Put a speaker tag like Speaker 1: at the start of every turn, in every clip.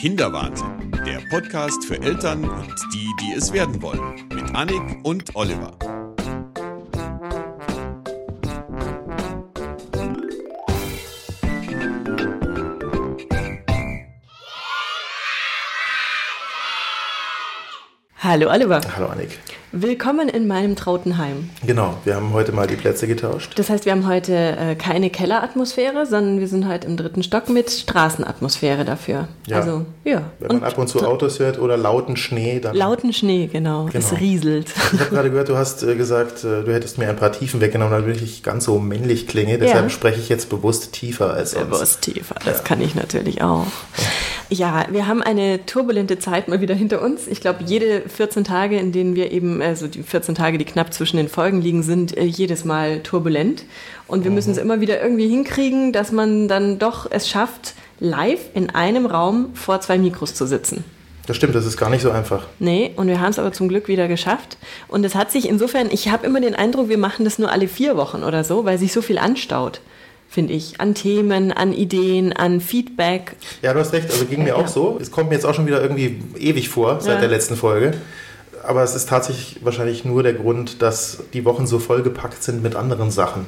Speaker 1: Kinderwahnsinn, der Podcast für Eltern und die, die es werden wollen, mit Annik und Oliver.
Speaker 2: Hallo Oliver.
Speaker 3: Hallo Annik.
Speaker 2: Willkommen in meinem trauten Heim.
Speaker 3: Genau, wir haben heute mal die Plätze getauscht.
Speaker 2: Das heißt, wir haben heute äh, keine Kelleratmosphäre, sondern wir sind heute im dritten Stock mit Straßenatmosphäre dafür.
Speaker 3: Ja.
Speaker 2: Also, ja.
Speaker 3: Wenn man ab und zu Autos hört oder lauten Schnee, dann.
Speaker 2: Lauten Schnee, genau. Es
Speaker 3: Genau.
Speaker 2: rieselt.
Speaker 3: Ich habe gerade gehört, du hast äh, gesagt, äh, du hättest mir ein paar Tiefen weggenommen, damit ich ganz so männlich klinge. Deshalb
Speaker 2: Ja.
Speaker 3: spreche ich jetzt bewusst tiefer als sonst.
Speaker 2: Bewusst tiefer, das kann ich natürlich auch. Ja, wir haben eine turbulente Zeit mal wieder hinter uns. Ich glaube, jede 14 Tage, in denen wir eben, also die 14 Tage, die knapp zwischen den Folgen liegen, sind äh, jedes Mal turbulent. Und wir müssen es immer wieder irgendwie hinkriegen, dass man dann doch es schafft, live in einem Raum vor zwei Mikros zu sitzen.
Speaker 3: Das stimmt, das ist gar nicht so einfach.
Speaker 2: Nee, und wir haben es aber zum Glück wieder geschafft. Und es hat sich insofern, ich habe immer den Eindruck, wir machen das nur alle vier Wochen oder so, weil sich so viel anstaut, finde ich. An Themen, an Ideen, an Feedback.
Speaker 3: Ja, du hast recht, also ging mir
Speaker 2: Ja.
Speaker 3: auch so. Es kommt mir jetzt auch schon wieder irgendwie ewig vor seit
Speaker 2: Ja.
Speaker 3: der letzten Folge. Aber es ist tatsächlich wahrscheinlich nur der Grund, dass die Wochen so vollgepackt sind mit anderen Sachen.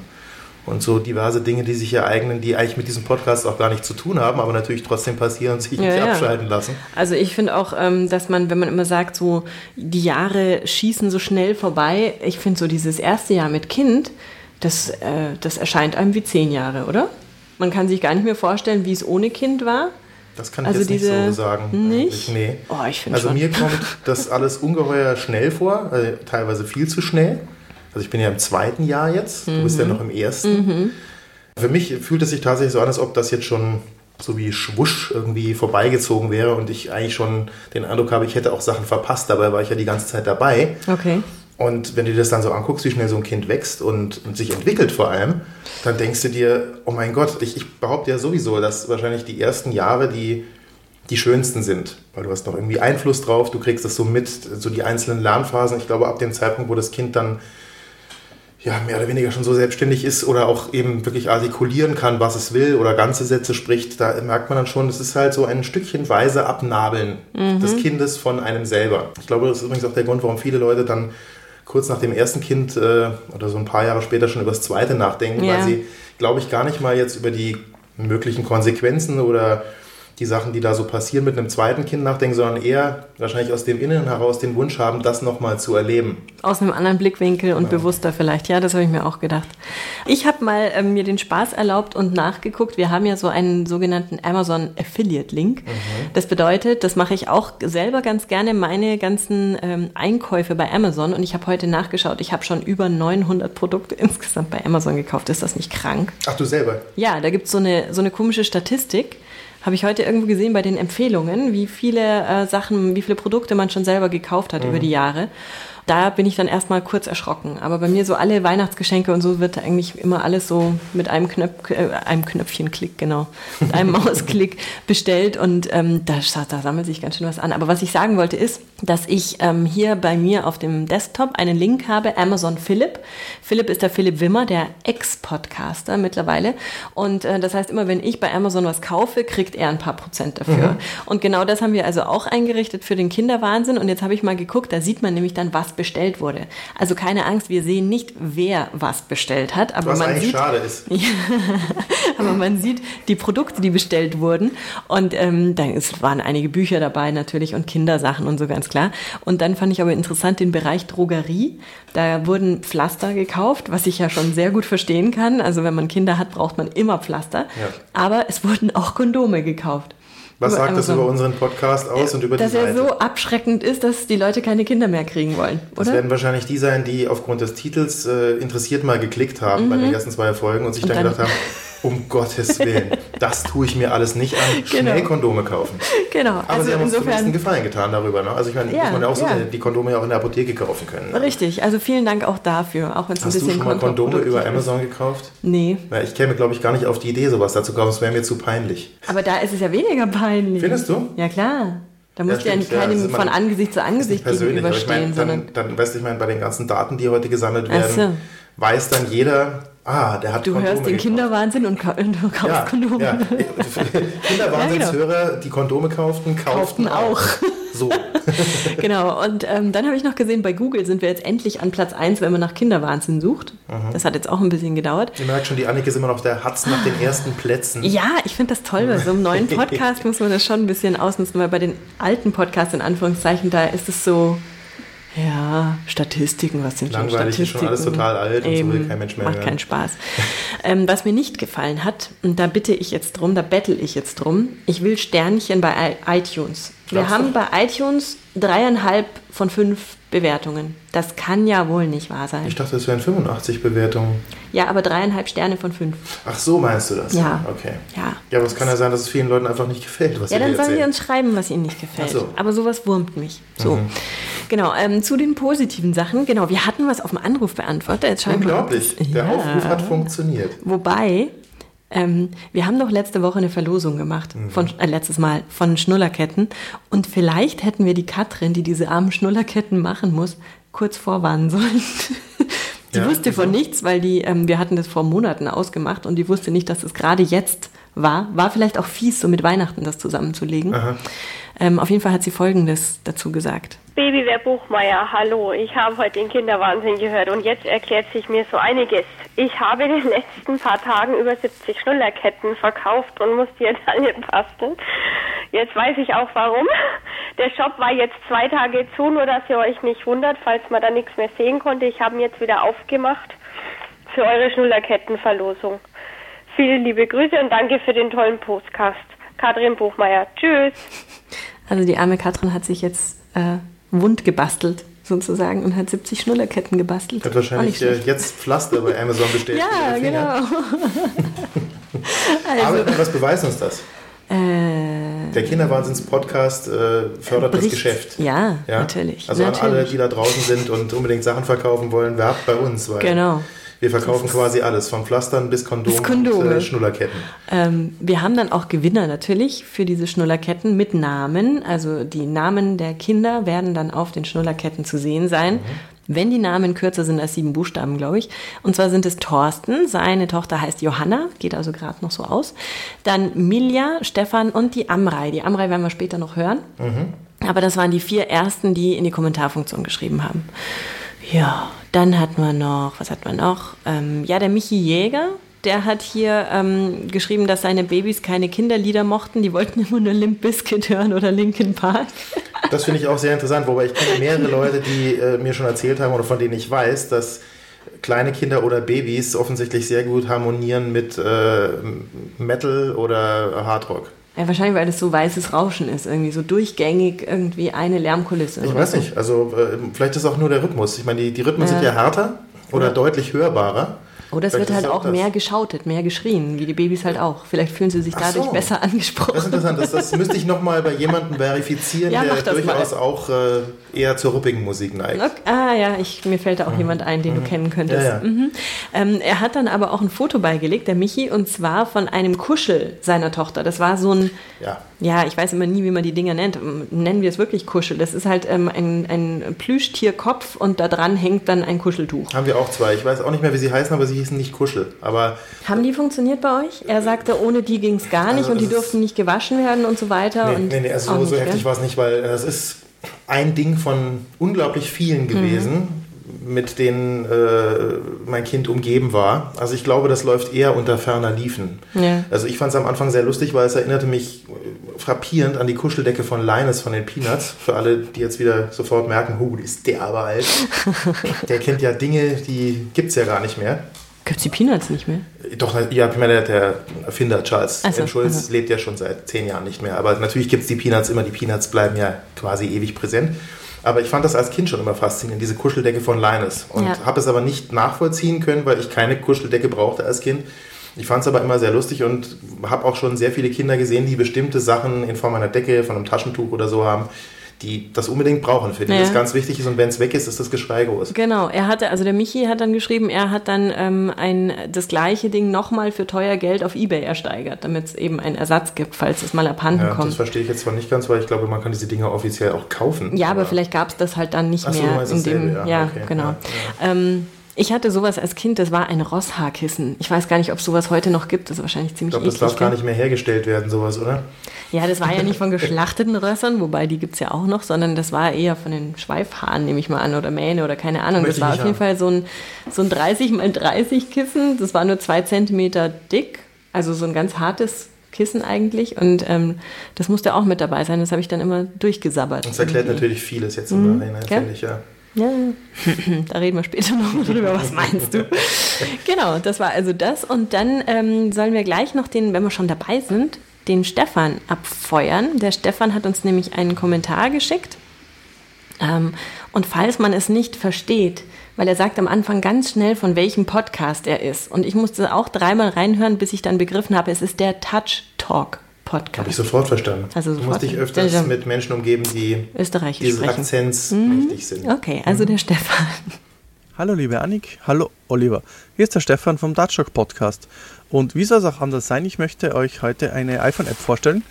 Speaker 3: Und so diverse Dinge, die sich ereignen, die eigentlich mit diesem Podcast auch gar nichts zu tun haben, aber natürlich trotzdem passieren und sich
Speaker 2: Ja,
Speaker 3: nicht
Speaker 2: ja.
Speaker 3: abschalten lassen.
Speaker 2: Also ich finde auch, ähm, dass man, wenn man immer sagt, so die Jahre schießen so schnell vorbei, ich finde so dieses erste Jahr mit Kind, das, äh, das erscheint einem wie zehn Jahre, oder? Man kann sich gar nicht mehr vorstellen, wie es ohne Kind war.
Speaker 3: Das kann ich
Speaker 2: Also
Speaker 3: jetzt nicht
Speaker 2: diese-
Speaker 3: so sagen.
Speaker 2: Nicht?
Speaker 3: Nee.
Speaker 2: Oh, ich
Speaker 3: Also
Speaker 2: schon.
Speaker 3: mir kommt das alles ungeheuer schnell vor, also teilweise viel zu schnell. Also ich bin ja im zweiten Jahr jetzt, du bist ja
Speaker 2: Mhm.
Speaker 3: noch im ersten. Für mich fühlt es sich tatsächlich so an, als ob das jetzt schon so wie Schwusch irgendwie vorbeigezogen wäre und ich eigentlich schon den Eindruck habe, ich hätte auch Sachen verpasst. Dabei war ich ja die ganze Zeit dabei.
Speaker 2: Okay.
Speaker 3: Und wenn du dir das dann so anguckst, wie schnell so ein Kind wächst und, und sich entwickelt vor allem, dann denkst du dir, oh mein Gott, ich, ich behaupte ja sowieso, dass wahrscheinlich die ersten Jahre die, die schönsten sind. Weil du hast noch irgendwie Einfluss drauf, du kriegst das so mit, so die einzelnen Lernphasen. Ich glaube, ab dem Zeitpunkt, wo das Kind dann ja, mehr oder weniger schon so selbstständig ist oder auch eben wirklich artikulieren kann, was es will oder ganze Sätze spricht, da merkt man dann schon, das ist halt so ein Stückchenweise Abnabeln des Kindes von einem selber. Ich glaube, das ist übrigens auch der Grund, warum viele Leute dann kurz nach dem ersten Kind äh, oder so ein paar Jahre später schon über das zweite nachdenken,
Speaker 2: Ja.
Speaker 3: weil sie, glaube ich, gar nicht mal jetzt über die möglichen Konsequenzen oder die Sachen, die da so passieren, mit einem zweiten Kind nachdenken, sondern eher wahrscheinlich aus dem Inneren heraus den Wunsch haben, das nochmal zu erleben.
Speaker 2: Aus einem anderen Blickwinkel und bewusster vielleicht. Ja, das habe ich mir auch gedacht. Ich habe mal ähm, mir den Spaß erlaubt und nachgeguckt. Wir haben ja so einen sogenannten Amazon Affiliate Link. Das bedeutet, das mache ich auch selber ganz gerne, meine ganzen ähm, Einkäufe bei Amazon. Und ich habe heute nachgeschaut, ich habe schon über 900 Produkte insgesamt bei Amazon gekauft. Ist das nicht krank?
Speaker 3: Ach, du selber?
Speaker 2: Ja, da gibt es so eine, so eine komische Statistik. Habe ich heute irgendwo gesehen bei den Empfehlungen, wie viele äh, Sachen, wie viele Produkte man schon selber gekauft hat über die Jahre. Da bin ich dann erstmal kurz erschrocken. Aber bei mir so alle Weihnachtsgeschenke und so wird eigentlich immer alles so mit einem, Knöpf, äh, einem Knöpfchenklick, genau, mit einem Mausklick bestellt und ähm, da, da sammelt sich ganz schön was an. Aber was ich sagen wollte ist, dass ich ähm, hier bei mir auf dem Desktop einen Link habe, Amazon Philipp. Philipp ist der Philipp Wimmer, der Ex-Podcaster mittlerweile. Und äh, das heißt, immer wenn ich bei Amazon was kaufe, kriegt er ein paar Prozent dafür. Und genau das haben wir also auch eingerichtet für den Kinderwahnsinn. Und jetzt habe ich mal geguckt, da sieht man nämlich dann, was bestellt wurde. Also keine Angst, wir sehen nicht, wer was bestellt hat, aber
Speaker 3: Was
Speaker 2: man
Speaker 3: eigentlich
Speaker 2: sieht,
Speaker 3: schade ist.
Speaker 2: aber man sieht die Produkte, die bestellt wurden. Und ähm, da es waren einige Bücher dabei natürlich und Kindersachen und so ganz klar. Und dann fand ich aber interessant den Bereich Drogerie. Da wurden Pflaster gekauft, was ich ja schon sehr gut verstehen kann. Also wenn man Kinder hat, braucht man immer Pflaster.
Speaker 3: Ja.
Speaker 2: Aber es wurden auch Kondome gekauft.
Speaker 3: Was sagt das
Speaker 2: Amazon.
Speaker 3: über unseren Podcast aus und über
Speaker 2: Dass
Speaker 3: die
Speaker 2: er
Speaker 3: Seite?
Speaker 2: so abschreckend ist, dass die Leute keine Kinder mehr kriegen wollen,
Speaker 3: Das
Speaker 2: oder?
Speaker 3: werden wahrscheinlich die sein, die aufgrund des Titels äh, interessiert mal geklickt haben bei den ersten zwei Folgen und sich dann,
Speaker 2: Mhm. dann-
Speaker 3: gedacht haben, um Gottes Willen, das tue ich mir alles nicht an. Schnell
Speaker 2: Genau.
Speaker 3: Kondome kaufen.
Speaker 2: Genau.
Speaker 3: Aber sie haben uns zumindest einen
Speaker 2: insofern.
Speaker 3: Gefallen getan darüber. Ne? Also ich meine,
Speaker 2: Ja,
Speaker 3: muss man ja auch so
Speaker 2: ja.
Speaker 3: die Kondome ja auch in der Apotheke kaufen können. Ne?
Speaker 2: Richtig, also vielen Dank auch dafür, auch wenn es ein
Speaker 3: Hast du
Speaker 2: bisschen
Speaker 3: schon mal Kondome über. Amazon gekauft?
Speaker 2: Nee,
Speaker 3: Na, ich käme, glaube ich, gar nicht auf die Idee, sowas dazu kaufen. Das wäre mir zu peinlich.
Speaker 2: aber da ist es ja weniger peinlich.
Speaker 3: Findest du?
Speaker 2: Ja, klar. Da musst du ja
Speaker 3: stimmt, ja,
Speaker 2: keinem von Angesicht zu Angesicht
Speaker 3: ich
Speaker 2: gegenüberstehen,
Speaker 3: meine,
Speaker 2: sondern
Speaker 3: dann, dann weißt du, ich meine, bei den ganzen Daten, die heute gesammelt werden,
Speaker 2: so.
Speaker 3: weiß dann jeder, Ah, der hat
Speaker 2: Du
Speaker 3: Kondome
Speaker 2: hörst den
Speaker 3: gekauft.
Speaker 2: Kinderwahnsinn und, ka- und du kaufst
Speaker 3: Ja,
Speaker 2: Kondome.
Speaker 3: ja. Kinderwahnsinnshörer, die Kondome kauften, kauften,
Speaker 2: Kauften auch.
Speaker 3: So.
Speaker 2: genau, und ähm, dann habe ich noch gesehen, bei Google sind wir jetzt endlich an Platz 1, wenn man nach Kinderwahnsinn sucht.
Speaker 3: Mhm.
Speaker 2: Das hat jetzt auch ein bisschen gedauert.
Speaker 3: Ihr merkt schon, die Annik ist immer noch der Hatz nach den ersten Plätzen.
Speaker 2: Ja, ich finde das toll. Bei so einem neuen Podcast muss man das schon ein bisschen ausnutzen, weil bei den alten Podcasts in Anführungszeichen, da ist es so, ja, Statistiken, was sind
Speaker 3: Langweilig,
Speaker 2: schon
Speaker 3: ist schon
Speaker 2: Statistiken?
Speaker 3: alles total alt und so will
Speaker 2: Eben,
Speaker 3: kein Mensch mehr
Speaker 2: Macht
Speaker 3: hören.
Speaker 2: keinen Spaß. ähm, was mir nicht gefallen hat, und da bitte ich jetzt drum, da bettel ich jetzt drum, ich will Sternchen bei iTunes. Wir
Speaker 3: Glaubst du?
Speaker 2: haben bei iTunes dreieinhalb von fünf Bewertungen. Das kann ja wohl nicht wahr sein.
Speaker 3: Ich dachte, es wären 85 Bewertungen.
Speaker 2: Ja, aber dreieinhalb Sterne von fünf.
Speaker 3: Ach so, meinst du das?
Speaker 2: Ja.
Speaker 3: Okay.
Speaker 2: Ja.
Speaker 3: Ja, aber es kann ja sein, dass es vielen Leuten einfach nicht gefällt, was
Speaker 2: Ja,
Speaker 3: wir
Speaker 2: dann sollen die
Speaker 3: erzählen.
Speaker 2: uns schreiben, was ihnen nicht gefällt.
Speaker 3: Ach so. Mhm.
Speaker 2: Aber sowas wurmt mich. So. Genau, ähm, zu den positiven Sachen. Genau, wir hatten was auf dem scheinbar hat
Speaker 3: Unglaublich. Der
Speaker 2: Ja.
Speaker 3: Aufruf hat funktioniert.
Speaker 2: Wobei, ähm, wir haben doch letzte Woche eine Verlosung gemacht,
Speaker 3: Mhm.
Speaker 2: von, äh, letztes Mal, von Schnullerketten. Und vielleicht hätten wir die Katrin, die diese armen Schnullerketten machen muss, kurz vorwarnen sollen. die
Speaker 3: Ja,
Speaker 2: wusste von
Speaker 3: wieso?
Speaker 2: nichts, weil die, ähm, wir hatten das vor Monaten ausgemacht und die wusste nicht, dass es gerade jetzt war. War vielleicht auch fies, so mit Weihnachten das zusammenzulegen. Ähm, auf jeden Fall hat sie Folgendes dazu gesagt.
Speaker 4: Babywehr Buchmeier, hallo. Ich habe heute den Kinderwahnsinn gehört und jetzt erklärt sich mir so einiges. Ich habe in den letzten paar Tagen über 70 Schnullerketten verkauft und musste jetzt alle basteln. Jetzt weiß ich auch warum. Der Shop war jetzt zwei Tage zu, nur dass ihr euch nicht wundert, falls man da nichts mehr sehen konnte. Ich habe ihn jetzt wieder aufgemacht für eure Schnullerkettenverlosung. Viele liebe Grüße und danke für den tollen Podcast. Katrin Buchmeier. Tschüss.
Speaker 2: Also die arme Katrin hat sich jetzt äh, wund gebastelt, sozusagen, und hat 70 Schnullerketten gebastelt.
Speaker 3: Hat wahrscheinlich äh, jetzt Pflaster bei Amazon bestellt.
Speaker 2: Ja, genau.
Speaker 3: Aber was beweist uns das?
Speaker 2: Äh,
Speaker 3: Der Kinderwahnsinns-Podcast äh, fördert das
Speaker 2: bricht.
Speaker 3: Geschäft.
Speaker 2: Ja, natürlich.
Speaker 3: Also an alle,
Speaker 2: natürlich.
Speaker 3: die da draußen sind und unbedingt Sachen verkaufen wollen, werbt bei uns. Weil
Speaker 2: Genau.
Speaker 3: Wir verkaufen quasi alles, von Pflastern bis Kondom
Speaker 2: Bis Kondome.
Speaker 3: und äh, Schnullerketten.
Speaker 2: Ähm, wir haben dann auch Gewinner natürlich für diese Schnullerketten mit Namen. Also die Namen der Kinder werden dann auf den Schnullerketten zu sehen sein. Wenn die Namen kürzer sind als sieben Buchstaben, glaube ich. Und zwar sind es Thorsten, seine Tochter heißt Johanna, geht also gerade noch so aus. Dann Milja, Stefan und die Amrei. Die Amrei werden wir später noch hören. Aber das waren die vier ersten, die in die Kommentarfunktion geschrieben haben. Ja, dann hatten wir noch, was hatten wir noch? Ähm, ja, der Michi Jäger, der hat hier ähm, geschrieben, dass seine Babys keine Kinderlieder mochten. Die wollten immer nur Limp Bizkit hören oder Linkin Park.
Speaker 3: Das finde ich auch sehr interessant, wobei ich kenne mehrere Leute, die äh, mir schon erzählt haben oder von denen ich weiß, dass kleine Kinder oder Babys offensichtlich sehr gut harmonieren mit äh, Metal oder Hardrock.
Speaker 2: Ja, wahrscheinlich, weil das so weißes Rauschen ist, irgendwie so durchgängig irgendwie eine Lärmkulisse.
Speaker 3: Ich weiß nicht, also äh, vielleicht ist auch nur der Rhythmus. Ich meine, die, die Rhythmen
Speaker 2: Ja.
Speaker 3: sind ja härter oder
Speaker 2: Oder-
Speaker 3: deutlich hörbarer.
Speaker 2: Oder es
Speaker 3: Vielleicht
Speaker 2: wird halt auch
Speaker 3: das.
Speaker 2: mehr geschautet, mehr geschrien, wie die Babys halt auch. Vielleicht fühlen sie sich
Speaker 3: Ach
Speaker 2: dadurch
Speaker 3: so.
Speaker 2: besser
Speaker 3: Das ist
Speaker 2: angesprochen.
Speaker 3: interessant, das, das müsste ich nochmal bei jemandem verifizieren,
Speaker 2: Ja,
Speaker 3: der durchaus
Speaker 2: mal.
Speaker 3: auch äh, eher zur ruppigen Musik neigt.
Speaker 2: Okay. Ah ja, ich, mir fällt da auch jemand ein, den du kennen könntest.
Speaker 3: Mhm. Ja, ja.
Speaker 2: Mhm. Ähm, er hat dann aber auch ein Foto beigelegt, der Michi, und zwar von einem Kuschel seiner Tochter. Das war so ein,
Speaker 3: Ja.
Speaker 2: ja, ich weiß immer nie, wie man die Dinger nennt. Ähm, Nennen wir es wirklich Kuschel. Das ist halt ähm, ein, ein Plüschtierkopf und da dran hängt dann ein Kuscheltuch.
Speaker 3: Haben wir auch zwei. Ich weiß auch nicht mehr, wie sie heißen, aber sie hießen nicht Kuschel. Aber
Speaker 2: Haben die funktioniert bei euch? Er sagte, ohne die ging es gar nicht
Speaker 3: Also
Speaker 2: und die durften nicht gewaschen werden und so weiter.
Speaker 3: nee,
Speaker 2: und
Speaker 3: nee, nee also so, so heftig war es nicht, weil das ist ein Ding von unglaublich vielen gewesen, mit denen äh, mein Kind umgeben war. Also ich glaube, das läuft eher unter ferner Liefen.
Speaker 2: Ja.
Speaker 3: Also ich fand es am Anfang sehr lustig, weil es erinnerte mich äh, frappierend an die Kuscheldecke von Linus von den Peanuts. Für alle, die jetzt wieder sofort merken, hu, ist der aber alt. der kennt ja Dinge, die gibt's ja gar nicht mehr.
Speaker 2: Gibt's die Peanuts nicht mehr?
Speaker 3: Doch, ja, ich meine, der Erfinder Charles
Speaker 2: Ach so,
Speaker 3: M. Schulz
Speaker 2: aha.
Speaker 3: lebt ja schon seit zehn Jahren nicht mehr. Aber natürlich gibt es die Peanuts immer. Die Peanuts bleiben ja quasi ewig präsent. Aber ich fand das als Kind schon immer faszinierend, diese Kuscheldecke von Linus. Und
Speaker 2: Ja.
Speaker 3: habe es aber nicht nachvollziehen können, weil ich keine Kuscheldecke brauchte als Kind. Ich fand es aber immer sehr lustig und habe auch schon sehr viele Kinder gesehen, die bestimmte Sachen in Form einer Decke, von einem Taschentuch oder so haben, die das unbedingt brauchen, für die
Speaker 2: Ja.
Speaker 3: das ganz wichtig ist. Und wenn es weg ist, ist das Geschrei groß.
Speaker 2: Genau, er hatte, also der Michi hat dann geschrieben, er hat dann ähm, ein, das gleiche Ding nochmal für teuer Geld auf Ebay ersteigert, damit es eben einen Ersatz gibt, falls es mal abhanden
Speaker 3: Ja, das
Speaker 2: kommt.
Speaker 3: verstehe ich jetzt zwar nicht ganz, weil ich glaube, man kann diese Dinge offiziell auch kaufen.
Speaker 2: Ja, aber vielleicht gab es das halt dann nicht
Speaker 3: Ach so,
Speaker 2: mehr in dem. Ja,
Speaker 3: ja, okay,
Speaker 2: genau. Ähm, Ich hatte sowas als Kind, das war ein Rosshaarkissen. Ich weiß gar nicht, ob es sowas heute noch gibt. Das ist wahrscheinlich ziemlich
Speaker 3: Ich glaube, das darf gar nicht mehr hergestellt werden, sowas, oder?
Speaker 2: Ja, das war ja nicht von geschlachteten Rössern, wobei die gibt's ja auch noch, sondern das war eher von den Schweifhaaren, nehme ich mal an, oder Mähne oder keine Ahnung. Das war auf jeden Fall so ein, so ein 30 mal 30 Kissen. Das war nur zwei Zentimeter dick, also so ein ganz hartes Kissen eigentlich. Und ähm, das musste auch mit dabei sein. Das habe ich dann immer durchgesabbert.
Speaker 3: Das erklärt natürlich vieles jetzt im Nachhinein,
Speaker 2: Mhm. gell?
Speaker 3: finde ich, ja.
Speaker 2: Ja, da reden wir später noch drüber. Was meinst du? genau, das war also das. Und dann ähm, sollen wir gleich noch den, wenn wir schon dabei sind, den Stefan abfeuern. Der Stefan hat uns nämlich einen Kommentar geschickt. Ähm, und falls man es nicht versteht, weil er sagt am Anfang ganz schnell, von welchem Podcast er ist. Und ich musste auch dreimal reinhören, bis ich dann begriffen habe, es ist der Touch Talk Podcast.
Speaker 3: Habe ich sofort verstanden.
Speaker 2: Also
Speaker 3: du
Speaker 2: sofort.
Speaker 3: musst dich öfters
Speaker 2: Ja, ja.
Speaker 3: mit Menschen umgeben, die
Speaker 2: Österreichisch
Speaker 3: dieses
Speaker 2: sprechen. Mhm.
Speaker 3: Akzents mächtig sind.
Speaker 2: Okay, also der Stefan.
Speaker 5: Hallo liebe Annik, hallo Oliver. Hier ist der Stefan vom Dutchrock Podcast. Und wie soll es auch anders sein, ich möchte euch heute eine iPhone-App vorstellen,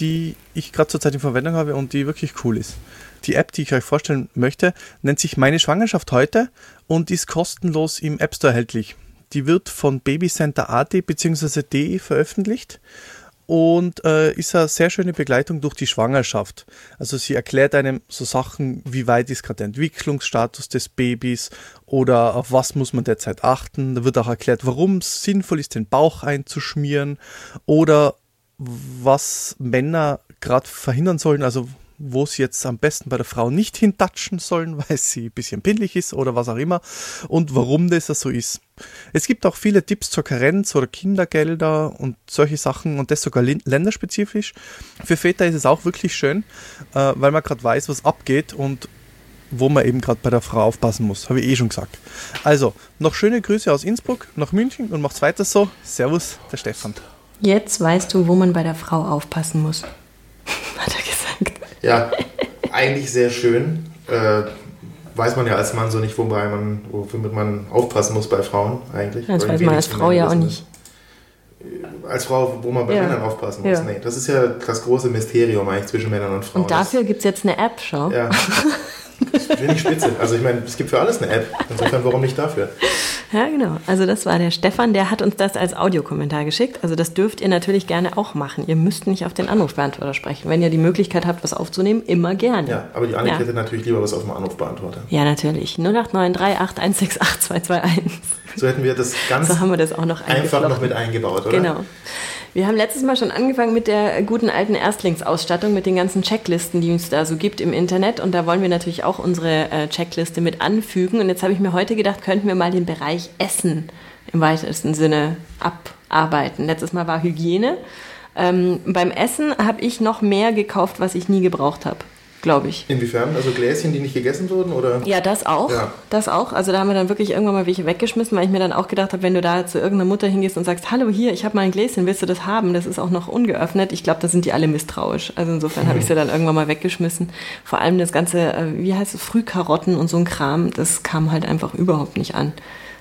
Speaker 5: die ich gerade zurzeit in Verwendung habe und die wirklich cool ist. Die App, die ich euch vorstellen möchte, nennt sich Meine Schwangerschaft heute und ist kostenlos im App Store erhältlich. Die wird von Babycenter.at bzw. de veröffentlicht und äh, ist eine sehr schöne Begleitung durch die Schwangerschaft. Also sie erklärt einem so Sachen, wie weit ist gerade der Entwicklungsstatus des Babys oder auf was muss man derzeit achten. Da wird auch erklärt, warum es sinnvoll ist, den Bauch einzuschmieren oder was Männer gerade verhindern sollen, also wo sie jetzt am besten bei der Frau nicht hintatschen sollen, weil sie ein bisschen pindlich ist oder was auch immer und warum das so ist. Es gibt auch viele Tipps zur Karenz oder Kindergelder und solche Sachen und das sogar länderspezifisch. Für Väter ist es auch wirklich schön, äh, weil man gerade weiß, was abgeht und wo man eben gerade bei der Frau aufpassen muss. Habe ich eh schon gesagt. Also, noch schöne Grüße aus Innsbruck nach München und macht's weiter so. Servus, der Stefan.
Speaker 2: Jetzt weißt du, wo man bei der Frau aufpassen muss. Hat er gesagt.
Speaker 3: Ja, eigentlich sehr schön. Äh, weiß man ja als Mann so nicht, wobei man, womit man aufpassen muss bei Frauen eigentlich.
Speaker 2: Das weiß man als Frau ja auch nicht.
Speaker 3: das. Als Frau, wo man bei
Speaker 2: Ja.
Speaker 3: Männern aufpassen muss.
Speaker 2: Ja.
Speaker 3: Nee, das ist ja das große Mysterium eigentlich zwischen Männern und Frauen.
Speaker 2: Und dafür gibt es jetzt eine App, schau.
Speaker 3: Ja. Das finde ich spitze. Also ich meine, es gibt für alles eine App. Insofern, warum nicht dafür?
Speaker 2: Ja, genau. Also das war der Stefan, der hat uns das als Audiokommentar geschickt. Also das dürft ihr natürlich gerne auch machen. Ihr müsst nicht auf den Anrufbeantworter sprechen. Wenn ihr die Möglichkeit habt, was aufzunehmen, immer gerne.
Speaker 3: Ja, aber die Annik
Speaker 2: Ja.
Speaker 3: hätte natürlich lieber was auf dem Anrufbeantworter.
Speaker 2: Ja, natürlich. 089381682221.
Speaker 3: So hätten wir das ganz
Speaker 2: So haben wir das auch noch
Speaker 3: einfach noch mit eingebaut, oder?
Speaker 2: Genau. Wir haben letztes Mal schon angefangen mit der guten alten Erstlingsausstattung, mit den ganzen Checklisten, die es da so gibt im Internet. Und da wollen wir natürlich auch unsere äh, Checkliste mit anfügen. Und jetzt habe ich mir heute gedacht, könnten wir mal den Bereich Essen im weitesten Sinne abarbeiten. Letztes Mal war Hygiene. Ähm, beim Essen habe ich noch mehr gekauft, was ich nie gebraucht habe, glaube ich.
Speaker 3: Inwiefern? Also Gläschen, die nicht gegessen wurden? Oder?
Speaker 2: Ja, das auch.
Speaker 3: Ja.
Speaker 2: Das auch. Also da haben wir dann wirklich irgendwann mal welche weggeschmissen, weil ich mir dann auch gedacht habe, wenn du da zu irgendeiner Mutter hingehst und sagst, hallo hier, ich habe mal ein Gläschen, willst du das haben? Das ist auch noch ungeöffnet. Ich glaube, da sind die alle misstrauisch. Also insofern habe ich sie dann irgendwann mal weggeschmissen. Vor allem das ganze, äh, wie heißt es, Frühkarotten und so ein Kram, das kam halt einfach überhaupt nicht an.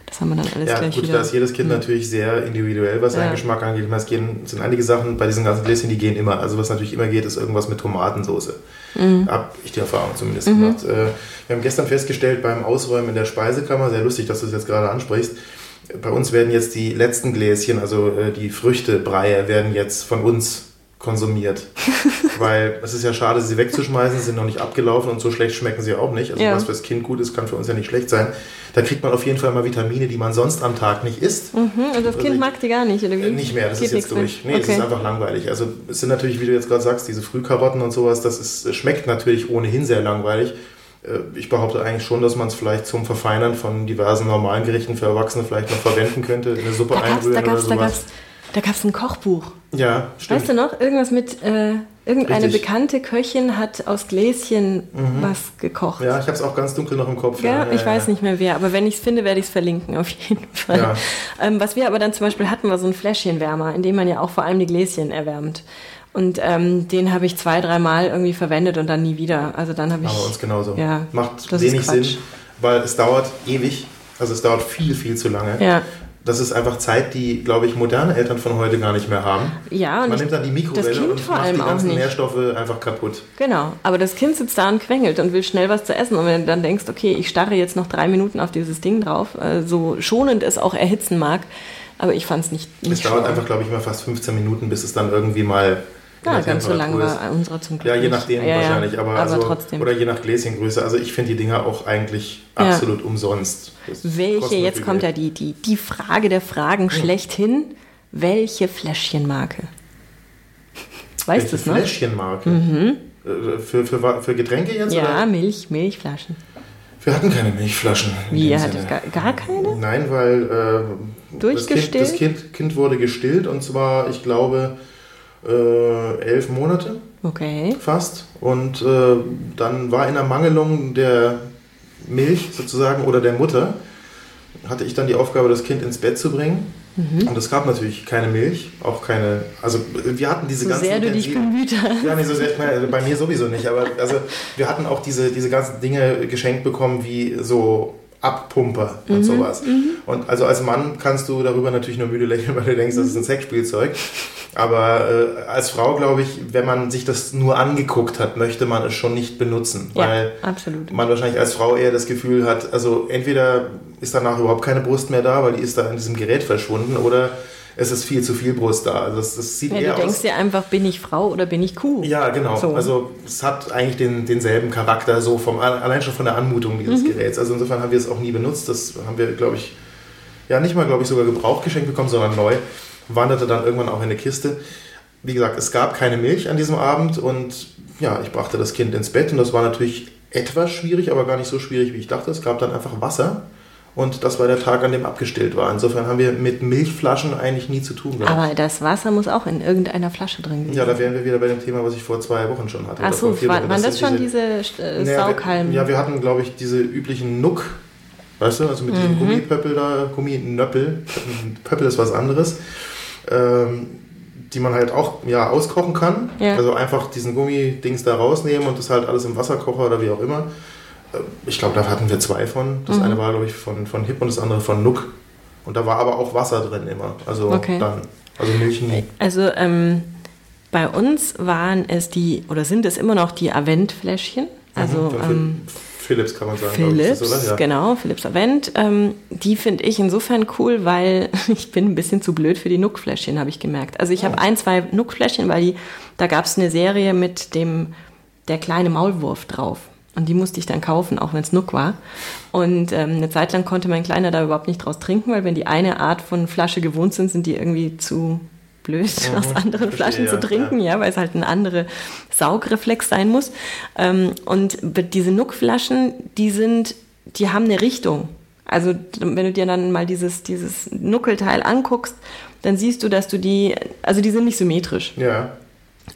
Speaker 2: Das haben wir dann alles
Speaker 3: Ja,
Speaker 2: gleich
Speaker 3: gut,
Speaker 2: wieder.
Speaker 3: da ist jedes Kind natürlich sehr individuell, was
Speaker 2: Ja.
Speaker 3: seinen Geschmack angeht. Ich meine, es gehen, sind einige Sachen bei diesen ganzen Gläschen, die gehen immer. Also was natürlich immer geht, ist irgendwas mit Tomatensauce.
Speaker 2: Mhm.
Speaker 3: Hab ich die Erfahrung zumindest gemacht. Äh, Wir haben gestern festgestellt beim Ausräumen in der Speisekammer, sehr lustig, dass du es jetzt gerade ansprichst, bei uns werden jetzt die letzten Gläschen, also äh, die Früchtebreie, werden jetzt von uns konsumiert. Weil es ist ja schade, sie wegzuschmeißen, sind noch nicht abgelaufen und so schlecht schmecken sie auch nicht. Also
Speaker 2: Ja.
Speaker 3: was fürs Kind gut ist, kann für uns ja nicht schlecht sein. Da kriegt man auf jeden Fall mal Vitamine, die man sonst am Tag nicht isst.
Speaker 2: Mhm, und das
Speaker 3: Also
Speaker 2: Kind
Speaker 3: ich-
Speaker 2: mag die gar nicht, oder wie?
Speaker 3: Äh, Nicht mehr, das
Speaker 2: Geht
Speaker 3: ist jetzt durch.
Speaker 2: mehr.
Speaker 3: Nee, es
Speaker 2: okay.
Speaker 3: ist einfach langweilig. Also es sind natürlich, wie du jetzt gerade sagst, diese Frühkarotten und sowas, das ist, schmeckt natürlich ohnehin sehr langweilig. Äh, Ich behaupte eigentlich schon, dass man es vielleicht zum Verfeinern von diversen normalen Gerichten für Erwachsene vielleicht noch verwenden könnte, in eine Suppe
Speaker 2: da
Speaker 3: einrühren
Speaker 2: da
Speaker 3: oder
Speaker 2: da
Speaker 3: sowas.
Speaker 2: gab's, da gab's ein Kochbuch.
Speaker 3: Ja, stimmt.
Speaker 2: Weißt du noch, irgendwas mit, äh, irgendeine
Speaker 3: Richtig.
Speaker 2: bekannte Köchin hat aus Gläschen was gekocht.
Speaker 3: Ja, ich habe es auch ganz dunkel noch im Kopf.
Speaker 2: Ja,
Speaker 3: ja,
Speaker 2: ich
Speaker 3: ja,
Speaker 2: weiß
Speaker 3: ja.
Speaker 2: nicht mehr wer, aber wenn ich es finde, werde ich es verlinken, auf jeden Fall. Ähm, was wir aber dann zum Beispiel hatten, war so ein Fläschchenwärmer, in dem man ja auch vor allem die Gläschen erwärmt. Und ähm, den habe ich zwei, dreimal irgendwie verwendet und dann nie wieder. Also dann habe ich.
Speaker 3: Aber uns genauso.
Speaker 2: Ja,
Speaker 3: Macht
Speaker 2: das
Speaker 3: wenig. Sinn, weil es dauert ewig. Also es dauert viel, viel zu lange.
Speaker 2: Ja.
Speaker 3: Das ist einfach Zeit, die, glaube ich, moderne Eltern von heute gar nicht mehr haben.
Speaker 2: Ja, und
Speaker 3: Man nimmt dann die
Speaker 2: das
Speaker 3: Mikrowelle
Speaker 2: Kind
Speaker 3: und
Speaker 2: vor
Speaker 3: macht
Speaker 2: allem
Speaker 3: die ganzen. Nährstoffe einfach kaputt.
Speaker 2: Genau, aber das Kind sitzt da und quengelt und will schnell was zu essen. Und wenn du dann denkst, okay, ich starre jetzt noch drei Minuten auf dieses Ding drauf, äh, so schonend es auch erhitzen mag, aber ich fand es nicht,
Speaker 3: Es
Speaker 2: nicht
Speaker 3: dauert
Speaker 2: schonend.
Speaker 3: einfach, glaube ich, immer fast 15 Minuten, bis es dann irgendwie mal.
Speaker 2: Ja, ganz so lang
Speaker 3: Temperatur ist.
Speaker 2: war unsere zum Glück
Speaker 3: Ja, je nachdem
Speaker 2: Ja, ja,
Speaker 3: wahrscheinlich, aber,
Speaker 2: aber
Speaker 3: also,
Speaker 2: trotzdem.
Speaker 3: oder je nach Gläschengröße. Also ich finde die Dinger auch eigentlich
Speaker 2: Ja.
Speaker 3: absolut umsonst. Das
Speaker 2: Welche, jetzt kommt ja die, die, die Frage der Fragen schlechthin. Welche Fläschchenmarke? Weißt du es noch?
Speaker 3: Fläschchenmarke? Äh, Für, für, für Getränke jetzt?
Speaker 2: Ja,
Speaker 3: Oder?
Speaker 2: Milch, Milchflaschen.
Speaker 3: Wir hatten keine Milchflaschen.
Speaker 2: Wie, ihr hattet gar, gar keine?
Speaker 3: Nein, weil äh,
Speaker 2: Durchgestillt?
Speaker 3: Das, kind, das kind, kind wurde gestillt und zwar, ich glaube, äh, elf Monate
Speaker 2: Okay.
Speaker 3: fast. Und äh, dann war in der Mangelung der Milch sozusagen oder der Mutter, hatte ich dann die Aufgabe, das Kind ins Bett zu bringen.
Speaker 2: Mhm.
Speaker 3: Und es gab natürlich keine Milch, auch keine, also wir hatten diese
Speaker 2: So
Speaker 3: ganzen
Speaker 2: sehr du dich bemüht hast.
Speaker 3: ja, nee, so sehr, also bei mir sowieso nicht. Aber also wir hatten auch diese, diese ganzen Dinge geschenkt bekommen, wie so Abpumper
Speaker 2: Mhm,
Speaker 3: und sowas. Und also als Mann kannst du darüber natürlich nur müde lächeln, weil du denkst, das ist ein Sexspielzeug. Aber äh, als Frau, glaube ich, wenn man sich das nur angeguckt hat, möchte man es schon nicht benutzen.
Speaker 2: Ja,
Speaker 3: weil
Speaker 2: absolut.
Speaker 3: man wahrscheinlich als Frau eher das Gefühl hat, also entweder ist danach überhaupt keine Brust mehr da, weil die ist da in diesem Gerät verschwunden, oder es ist viel zu viel Brust da. Also das, das sieht
Speaker 2: Ja,
Speaker 3: eher
Speaker 2: du denkst
Speaker 3: aus.
Speaker 2: dir einfach, bin ich Frau oder bin ich Kuh?
Speaker 3: Ja, genau.
Speaker 2: So.
Speaker 3: Also es hat eigentlich den, denselben Charakter, so vom allein schon von der Anmutung
Speaker 2: Mhm.
Speaker 3: dieses Geräts. Also insofern haben wir es auch nie benutzt. Das haben wir, glaube ich, ja nicht mal, glaube ich, sogar gebraucht geschenkt bekommen, sondern neu. Wanderte dann irgendwann auch in eine Kiste. Wie gesagt, es gab keine Milch an diesem Abend und ja, ich brachte das Kind ins Bett und das war natürlich etwas schwierig, aber gar nicht so schwierig, wie ich dachte. Es gab dann einfach Wasser und das war der Tag, an dem abgestillt war. Insofern haben wir mit Milchflaschen eigentlich nie zu tun gehabt.
Speaker 2: Aber das Wasser muss auch in irgendeiner Flasche drin gewesen
Speaker 3: Ja, da wären wir wieder bei dem Thema, was ich vor zwei Wochen schon hatte.
Speaker 2: Ach
Speaker 3: oder
Speaker 2: so,
Speaker 3: vor vier
Speaker 2: waren, das
Speaker 3: sind
Speaker 2: schon diese, äh,
Speaker 3: Naja,
Speaker 2: Saughalme?
Speaker 3: Wir, ja, wir hatten, glaube ich, diese üblichen Nuck, weißt du, also mit
Speaker 2: Mhm.
Speaker 3: diesem Gummipöppel da, Gumminöppel, Pöppel ist was anderes, ähm, die man halt auch ja, auskochen kann.
Speaker 2: Ja.
Speaker 3: Also einfach diesen Gummidings da rausnehmen und das halt alles im Wasserkocher oder wie auch immer. Äh, Ich glaube, da hatten wir zwei von. Das
Speaker 2: Mhm.
Speaker 3: eine war, glaube ich, von, von Hip und das andere von Nuck. Und da war aber auch Wasser drin immer. Also
Speaker 2: Okay.
Speaker 3: dann. Also Milch nie.
Speaker 2: Also ähm, bei uns waren es die, oder sind es immer noch die Avent-Fläschchen. Also
Speaker 3: Mhm,
Speaker 2: ähm,
Speaker 3: Philips kann man sagen. ich,
Speaker 2: Philips,
Speaker 3: das, oder? Ja.
Speaker 2: genau, Philips Avent. Ähm, die finde ich insofern cool, weil ich bin ein bisschen zu blöd für die Nuckfläschchen, habe ich gemerkt. Also ich habe ein, zwei Nuckfläschchen, weil die, da gab es eine Serie mit dem, der kleine Maulwurf drauf. Und die musste ich dann kaufen, auch wenn es Nuck war. Und ähm, eine Zeit lang konnte mein Kleiner da überhaupt nicht draus trinken, weil wenn die eine Art von Flasche gewohnt sind, sind die irgendwie zu blöd, aus anderen Flaschen zu
Speaker 3: ja,
Speaker 2: trinken, ja, weil es halt ein anderer Saugreflex sein muss. Ähm, und diese Nuckflaschen, die sind, die haben eine Richtung. Also wenn du dir dann mal dieses, dieses Nuckelteil anguckst, dann siehst du, dass du die, also die sind nicht symmetrisch.
Speaker 3: Ja.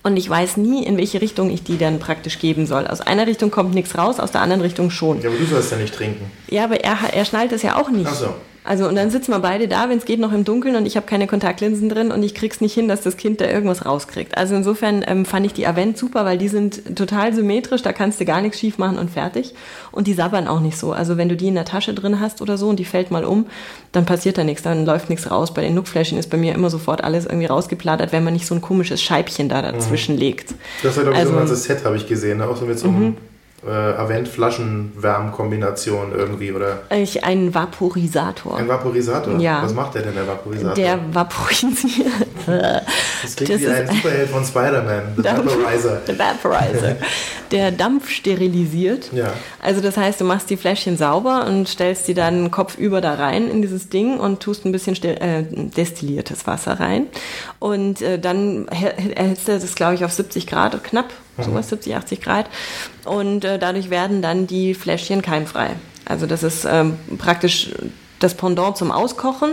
Speaker 2: Und ich weiß nie, in welche Richtung ich die dann praktisch geben soll. Aus einer Richtung kommt nichts raus, aus der anderen Richtung schon.
Speaker 3: ja, aber du sollst ja nicht trinken.
Speaker 2: Ja, aber er, er schnallt es ja auch nicht.
Speaker 3: Ach so.
Speaker 2: Also und dann sitzen wir beide da, wenn es geht, noch im Dunkeln und ich habe keine Kontaktlinsen drin und ich krieg's nicht hin, dass das Kind da irgendwas rauskriegt. Also insofern ähm, fand ich die Avent super, weil die sind total symmetrisch, da kannst du gar nichts schief machen und fertig. Und die sabbern auch nicht so. Also wenn du die in der Tasche drin hast oder so und die fällt mal um, dann passiert da nichts, dann läuft nichts raus. Bei den Nuckfläschchen ist bei mir immer sofort alles irgendwie rausgeplattert, wenn man nicht so ein komisches Scheibchen da dazwischen legt.
Speaker 3: Das war, glaube ich,
Speaker 2: Also-
Speaker 3: so ein ganzes Set, habe ich gesehen. ne? Auch so mit so einem äh, Avent-Flaschen-Wärmkombination irgendwie. Oder
Speaker 2: Ich, ein Vaporisator.
Speaker 3: ein Vaporisator.
Speaker 2: Ja.
Speaker 3: Was macht der denn, der Vaporisator?
Speaker 2: der vaporisiert.
Speaker 3: das klingt
Speaker 2: das
Speaker 3: wie ein Superheld von Spider-Man. The Vaporizer.
Speaker 2: Der Vaporizer. Der Dampf sterilisiert.
Speaker 3: Ja.
Speaker 2: Also das heißt, du machst die Fläschchen sauber und stellst die dann kopfüber da rein in dieses Ding und tust ein bisschen äh, destilliertes Wasser rein. Und äh, dann erhitzt er das, glaube ich, auf 70 Grad, knapp, sowas, 70, 80 Grad. Und äh, dadurch werden dann die Fläschchen keimfrei. Also das ist ähm, praktisch das Pendant zum Auskochen.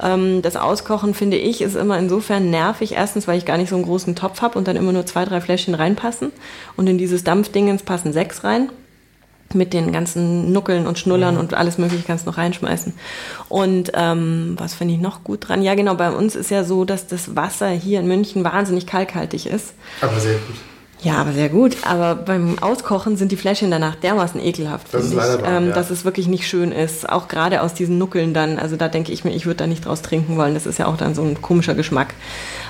Speaker 2: Ähm, das Auskochen, finde ich, ist immer insofern nervig. Erstens, weil ich gar nicht so einen großen Topf habe und dann immer nur zwei, drei Fläschchen reinpassen. Und in dieses Dampfdingens passen sechs rein. Mit den ganzen Nuckeln und Schnullern und alles mögliche kannst du noch reinschmeißen. Und ähm, was finde ich noch gut dran? Ja, genau, bei uns ist ja so, dass das Wasser hier in München wahnsinnig kalkhaltig ist.
Speaker 3: Aber sehr gut.
Speaker 2: Ja, aber sehr gut. Aber beim Auskochen sind die Fläschchen danach dermaßen ekelhaft.
Speaker 3: Das ist
Speaker 2: ich,
Speaker 3: wahr,
Speaker 2: ähm,
Speaker 3: ja.
Speaker 2: Dass es wirklich nicht schön ist. Auch gerade aus diesen Nuckeln dann. Also da denke ich mir, ich würde da nicht draus trinken wollen. Das ist ja auch dann so ein komischer Geschmack.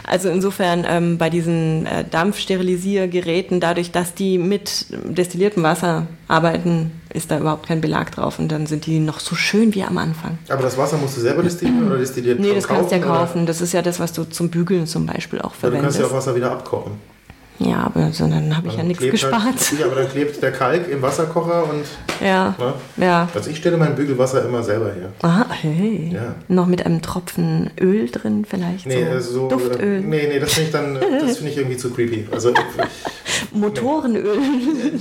Speaker 2: Also insofern ähm, bei diesen äh, Dampfsterilisiergeräten, dadurch, dass die mit destilliertem Wasser arbeiten, ist da überhaupt kein Belag drauf. Und dann sind die noch so schön wie am Anfang.
Speaker 3: Aber das Wasser musst du selber destillieren oder destilliert
Speaker 2: Nee, das kannst du ja
Speaker 3: oder?
Speaker 2: kaufen. Das ist ja das, was du zum Bügeln zum Beispiel auch
Speaker 3: Ja, du kannst
Speaker 2: verwendest.
Speaker 3: ja auch Wasser wieder abkochen.
Speaker 2: Ja, aber so, dann habe ich ja
Speaker 3: Dann
Speaker 2: nichts
Speaker 3: klebt
Speaker 2: gespart.
Speaker 3: Halt, ja, aber dann klebt der Kalk im Wasserkocher und
Speaker 2: Ja,
Speaker 3: ne?
Speaker 2: ja.
Speaker 3: also ich stelle mein Bügelwasser immer selber her.
Speaker 2: Aha, hey.
Speaker 3: Ja.
Speaker 2: Noch mit einem Tropfen Öl drin vielleicht?
Speaker 3: Nee,
Speaker 2: so.
Speaker 3: äh, so,
Speaker 2: Duftöl.
Speaker 3: Äh, nee, nee, das finde ich dann, äh, das finde ich irgendwie zu creepy. Also,
Speaker 2: Motorenöl.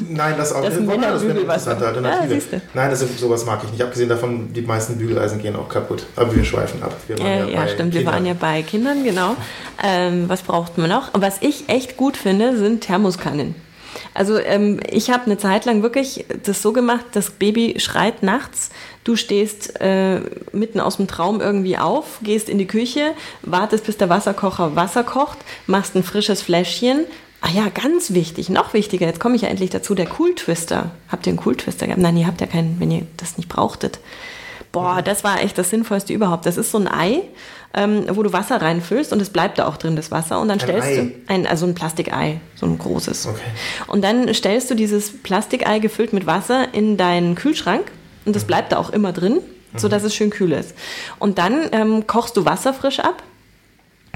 Speaker 3: nein, das auch
Speaker 2: Das
Speaker 3: das wäre eine
Speaker 2: Männerbügelwasser.
Speaker 3: interessante Alternative.
Speaker 2: Ja,
Speaker 3: nein, das, sowas mag ich nicht. Abgesehen davon, die meisten Bügeleisen gehen auch kaputt. Aber wir schweifen ab. Wir waren
Speaker 2: Äh, ja,
Speaker 3: bei
Speaker 2: stimmt. Wir
Speaker 3: Kindern.
Speaker 2: waren ja bei Kindern, genau. Ähm, was braucht man noch? Und was ich echt gut finde, sind Thermoskannen. Also ähm, ich habe eine Zeit lang wirklich das so gemacht, das Baby schreit nachts, du stehst äh, mitten aus dem Traum irgendwie auf, gehst in die Küche, wartest, bis der Wasserkocher Wasser kocht, machst ein frisches Fläschchen. Ah ja, ganz wichtig, noch wichtiger, jetzt komme ich ja endlich dazu, der Cool Twister. Habt ihr einen Cool Twister gehabt? Nein, ihr habt ja keinen, wenn ihr das nicht brauchtet. Boah, das war echt das Sinnvollste überhaupt. Das ist so ein Ei, ähm, wo du Wasser reinfüllst und es bleibt da auch drin, das Wasser. Und dann
Speaker 3: Ein
Speaker 2: stellst
Speaker 3: Ei?
Speaker 2: du ein, also ein Plastikei, so ein großes.
Speaker 3: Okay.
Speaker 2: Und dann stellst du dieses Plastikei gefüllt mit Wasser in deinen Kühlschrank und das bleibt da auch immer drin, sodass es schön kühl ist. Und dann ähm, kochst du Wasser frisch ab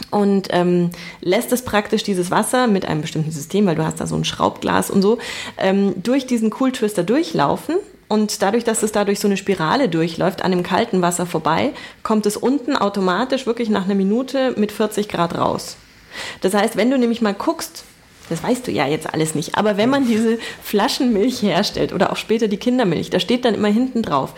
Speaker 2: und ähm, lässt es praktisch dieses Wasser mit einem bestimmten System, weil du hast da so ein Schraubglas und so, ähm, durch diesen Cool Twister durchlaufen. Und dadurch, dass es da durch so eine Spirale durchläuft, an dem kalten Wasser vorbei, kommt es unten automatisch wirklich nach einer Minute mit 40 Grad raus. Das heißt, wenn du nämlich mal guckst, das weißt du ja jetzt alles nicht, aber wenn man diese Flaschenmilch herstellt oder auch später die Kindermilch, da steht dann immer hinten drauf,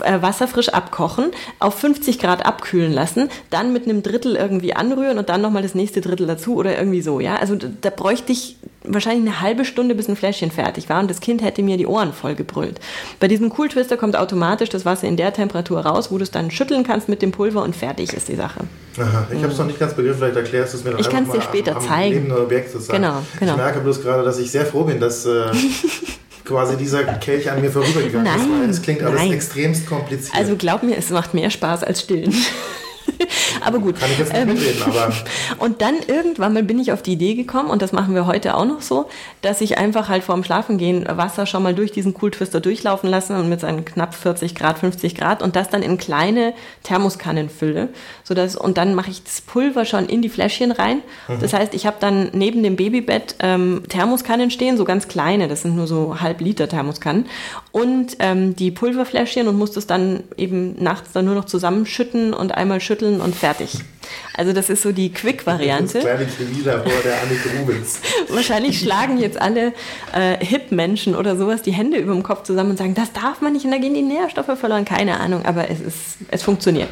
Speaker 2: äh, Wasser frisch abkochen, auf 50 Grad abkühlen lassen, dann mit einem Drittel irgendwie anrühren und dann nochmal das nächste Drittel dazu oder irgendwie so, ja. Also da bräuchte ich wahrscheinlich eine halbe Stunde, bis ein Fläschchen fertig war und das Kind hätte mir die Ohren voll gebrüllt. Bei diesem Cool Twister kommt automatisch das Wasser in der Temperatur raus, wo du es dann schütteln kannst mit dem Pulver und fertig ist die Sache.
Speaker 3: Aha, ich habe es noch nicht ganz begriffen, vielleicht erklärst du es mir dann
Speaker 2: Ich
Speaker 3: einfach
Speaker 2: kann's dir später
Speaker 3: am, am
Speaker 2: zeigen.
Speaker 3: Objekt sozusagen.
Speaker 2: Genau, genau.
Speaker 3: Ich merke bloß gerade, dass ich sehr froh bin, dass äh, quasi dieser Kelch an mir vorübergegangen ist,
Speaker 2: Nein,
Speaker 3: es klingt alles
Speaker 2: nein.
Speaker 3: extremst kompliziert.
Speaker 2: Also glaub mir, es macht mehr Spaß als stillen. aber gut.
Speaker 3: Kann ich jetzt nicht
Speaker 2: Ähm,
Speaker 3: mitreden, aber
Speaker 2: Und dann irgendwann mal bin ich auf die Idee gekommen, und das machen wir heute auch noch so, dass ich einfach halt vorm Schlafengehen Wasser schon mal durch diesen Cool Twister durchlaufen lasse und mit seinen knapp 40 Grad, 50 Grad und das dann in kleine Thermoskannen fülle. Sodass, und dann mache ich das Pulver schon in die Fläschchen rein. Das heißt, ich habe dann neben dem Babybett ähm, Thermoskannen stehen, so ganz kleine, das sind nur so halb Liter Thermoskannen. Und ähm, die Pulverfläschchen und muss das dann eben nachts dann nur noch zusammenschütten und einmal schütteln und fertig. Also das ist so die
Speaker 3: das
Speaker 2: Quick-Variante.
Speaker 3: kleine Chemielabor der Annik Rubens.
Speaker 2: Wahrscheinlich schlagen jetzt alle äh, Hip-Menschen oder sowas die Hände über dem Kopf zusammen und sagen, das darf man nicht und da gehen die Nährstoffe verloren. Keine Ahnung, aber es, ist, es funktioniert.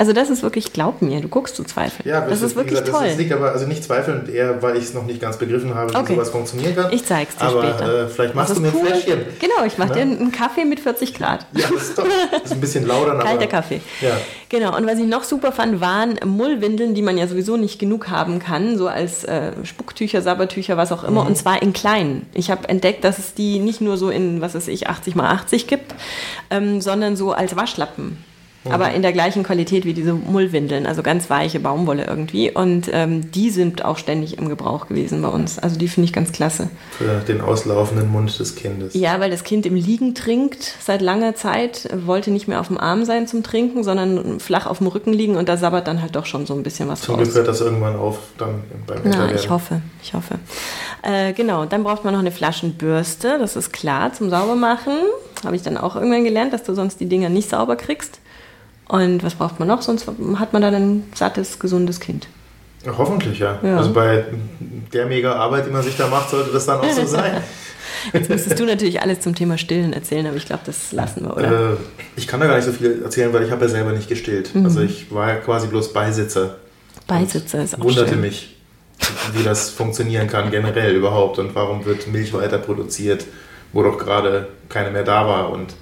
Speaker 2: Also das ist wirklich, glaub mir, du guckst zu zweifeln.
Speaker 3: Ja,
Speaker 2: das ist
Speaker 3: wie
Speaker 2: wirklich
Speaker 3: gesagt,
Speaker 2: toll.
Speaker 3: Das liegt aber also nicht zweifelnd eher, weil ich es noch nicht ganz begriffen habe, wie
Speaker 2: Okay.
Speaker 3: sowas funktionieren kann.
Speaker 2: Ich zeig's dir
Speaker 3: aber,
Speaker 2: später.
Speaker 3: Äh, vielleicht machst
Speaker 2: Das
Speaker 3: du mir
Speaker 2: ist
Speaker 3: ein
Speaker 2: cool.
Speaker 3: Fläschchen.
Speaker 2: Genau, ich mache
Speaker 3: Ne?
Speaker 2: dir einen Kaffee mit 40 Grad.
Speaker 3: Ja, das ist, doch, das ist ein bisschen lauter.
Speaker 2: Kalter Kaffee.
Speaker 3: Ja.
Speaker 2: Genau, und was ich noch super fand, waren Mullwindeln, die man ja sowieso nicht genug haben kann, so als äh, Spucktücher, Sabbertücher, was auch
Speaker 3: Mhm.
Speaker 2: immer, und zwar in kleinen. Ich habe entdeckt, dass es die nicht nur so in, was weiß ich, 80 mal 80 gibt, ähm, sondern so als Waschlappen.
Speaker 3: Mhm.
Speaker 2: Aber in der gleichen Qualität wie diese Mullwindeln, also ganz weiche Baumwolle irgendwie. Und ähm, die sind auch ständig im Gebrauch gewesen bei uns. Also die finde ich ganz klasse.
Speaker 3: Für den auslaufenden Mund des Kindes.
Speaker 2: Ja, weil das Kind im Liegen trinkt seit langer Zeit, wollte nicht mehr auf dem Arm sein zum Trinken, sondern flach auf dem Rücken liegen und da sabbert dann halt doch schon so ein bisschen was
Speaker 3: Zum Glück
Speaker 2: raus.
Speaker 3: hört das irgendwann auf, dann beim
Speaker 2: Na, ich hoffe, ich hoffe. Äh, genau, dann braucht man noch eine Flaschenbürste, das ist klar, zum Saubermachen. Habe ich dann auch irgendwann gelernt, dass du sonst die Dinger nicht sauber kriegst. Und was braucht man noch? Sonst hat man dann ein sattes, gesundes Kind.
Speaker 3: Ja, hoffentlich, ja.
Speaker 2: Ja.
Speaker 3: Also bei der mega Arbeit, die man sich da macht, sollte das dann auch so sein.
Speaker 2: Jetzt müsstest du natürlich alles zum Thema Stillen erzählen, aber ich glaube, das lassen wir, oder?
Speaker 3: Äh, ich kann da gar nicht so viel erzählen, weil ich habe ja selber nicht gestillt.
Speaker 2: Mhm.
Speaker 3: Also ich war ja quasi bloß Beisitzer.
Speaker 2: Beisitzer ist auch
Speaker 3: Wunderte
Speaker 2: schön.
Speaker 3: mich, wie das funktionieren kann generell überhaupt und warum wird Milch weiter produziert, wo doch gerade keine mehr da war und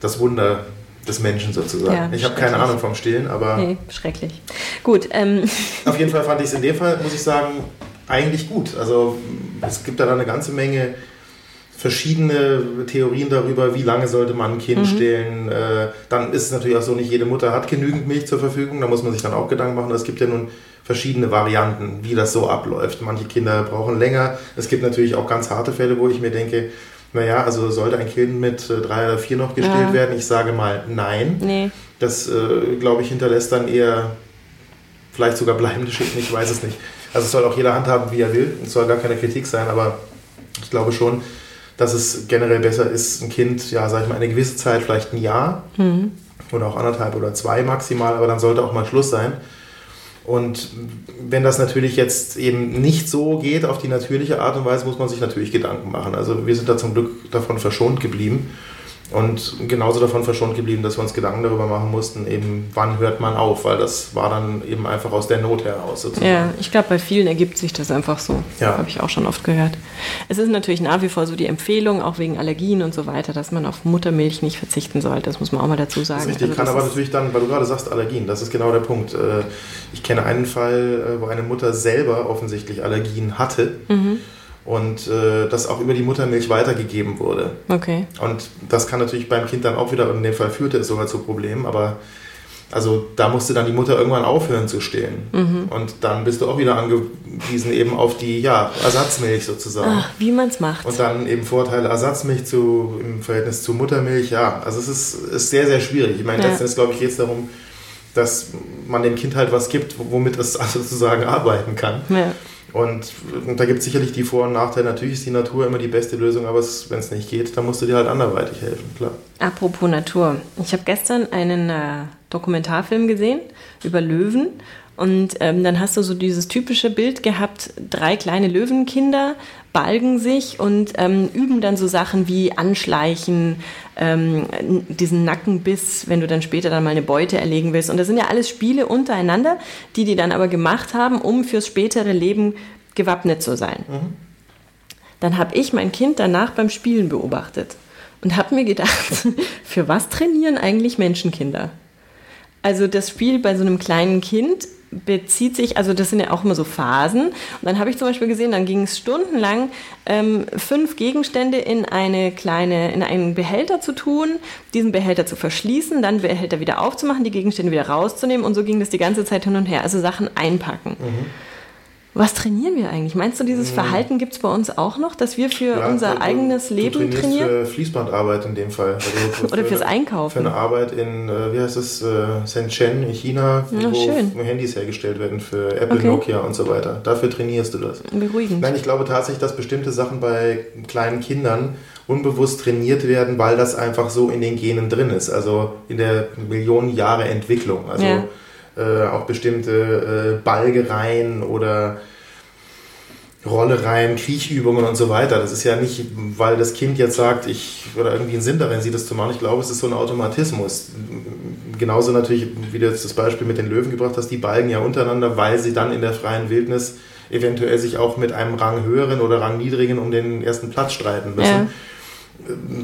Speaker 3: das Wunder des Menschen sozusagen.
Speaker 2: Ja,
Speaker 3: ich habe keine. Ahnung vom Stillen, aber
Speaker 2: Nee, schrecklich. Gut, ähm,
Speaker 3: auf jeden Fall fand ich es in dem Fall, muss ich sagen, eigentlich gut. Also es gibt da eine ganze Menge verschiedene Theorien darüber, wie lange sollte man ein Kind mhm. stillen. Äh, dann ist es natürlich auch so, nicht jede Mutter hat genügend Milch zur Verfügung. Da muss man sich dann auch Gedanken machen. Es gibt ja nun verschiedene Varianten, wie das so abläuft. Manche Kinder brauchen länger. Es gibt natürlich auch ganz harte Fälle, wo ich mir denke, naja, also sollte ein Kind mit äh, drei oder vier noch gestillt ja. werden? Ich sage mal nein. Nee. Das, äh, glaube ich, hinterlässt dann eher vielleicht sogar bleibende Schäden, ich weiß es nicht. Also es soll auch jeder handhaben, wie er will. Es soll gar keine Kritik sein, aber ich glaube schon, dass es generell besser ist, ein Kind, ja, sag ich mal, eine gewisse Zeit, vielleicht ein Jahr mhm. oder auch anderthalb oder zwei maximal, aber dann sollte auch mal Schluss sein. Und wenn das natürlich jetzt eben nicht so geht auf die natürliche Art und Weise, muss man sich natürlich Gedanken machen. Also wir sind da zum Glück davon verschont geblieben und genauso davon verschont geblieben, dass wir uns Gedanken darüber machen mussten, eben wann hört man auf, weil das war dann eben einfach aus der Not heraus
Speaker 2: sozusagen. Ja, ich glaube, bei vielen ergibt sich das einfach so. Ja. Habe ich auch schon oft gehört. Es ist natürlich nach wie vor so die Empfehlung, auch wegen Allergien und so weiter, dass man auf Muttermilch nicht verzichten sollte. Das muss man auch mal dazu sagen. Das
Speaker 3: ist richtig, also, kann aber natürlich dann, weil du gerade sagst Allergien, das ist genau der Punkt. Äh, ich kenne einen Fall, äh, wo eine Mutter selber offensichtlich Allergien hatte. Mhm und äh, das auch über die Muttermilch weitergegeben wurde. Okay. Und das kann natürlich beim Kind dann auch wieder, in dem Fall führte es sogar zu Problemen, aber also da musste dann die Mutter irgendwann aufhören zu stillen. Mhm. Und dann bist du auch wieder angewiesen eben auf die ja, Ersatzmilch sozusagen. Ach,
Speaker 2: wie man es macht.
Speaker 3: Und dann eben Vorteile Ersatzmilch zu, im Verhältnis zu Muttermilch. Ja, also es ist, ist sehr, sehr schwierig. Ich meine, ja. letztendlich glaube ich geht es darum, dass man dem Kind halt was gibt, womit es sozusagen arbeiten kann. Ja. Und, da gibt es sicherlich die Vor- und Nachteile. Natürlich ist die Natur immer die beste Lösung, aber wenn es nicht geht, dann musst du dir halt anderweitig helfen, klar.
Speaker 2: Apropos Natur. Ich habe gestern einen äh, Dokumentarfilm gesehen über Löwen. Und ähm, dann hast du so dieses typische Bild gehabt, drei kleine Löwenkinder balgen sich und ähm, üben dann so Sachen wie Anschleichen, ähm, diesen Nackenbiss, wenn du dann später dann mal eine Beute erlegen willst. Und das sind ja alles Spiele untereinander, die die dann aber gemacht haben, um fürs spätere Leben gewappnet zu sein. Mhm. Dann habe ich mein Kind danach beim Spielen beobachtet und habe mir gedacht, für was trainieren eigentlich Menschenkinder? Also das Spiel bei so einem kleinen Kind bezieht sich, also das sind ja auch immer so Phasen. Und dann habe ich zum Beispiel gesehen, dann ging es stundenlang, ähm, fünf Gegenstände in eine kleine, in einen Behälter zu tun, diesen Behälter zu verschließen, dann Behälter wieder aufzumachen, die Gegenstände wieder rauszunehmen und so ging das die ganze Zeit hin und her. Also Sachen einpacken. Mhm. Was trainieren wir eigentlich? Meinst du, dieses hm. Verhalten gibt es bei uns auch noch, dass wir für ja, unser du, eigenes Leben du trainieren?
Speaker 3: Für Fließbandarbeit in dem Fall.
Speaker 2: Also Oder fürs Einkaufen.
Speaker 3: Für eine Arbeit in, äh, wie heißt es, äh, Shenzhen in China, ja, wo schön. Handys hergestellt werden für Apple, okay. Nokia und so weiter. Dafür trainierst du das.
Speaker 2: Beruhigend.
Speaker 3: Nein, ich glaube tatsächlich, dass bestimmte Sachen bei kleinen Kindern unbewusst trainiert werden, weil das einfach so in den Genen drin ist. Also in der Millionen Jahre Entwicklung. Also ja äh, auch bestimmte äh, Balgereien oder Rollereien, Kriechübungen und so weiter. Das ist ja nicht, weil das Kind jetzt sagt, ich oder irgendwie einen Sinn darin sieht, das zu machen. Ich glaube, es ist so ein Automatismus. Genauso natürlich, wie du jetzt das Beispiel mit den Löwen gebracht hast, die balgen ja untereinander, weil sie dann in der freien Wildnis eventuell sich auch mit einem Rang höheren oder Rang niedrigen um den ersten Platz streiten müssen. Ja.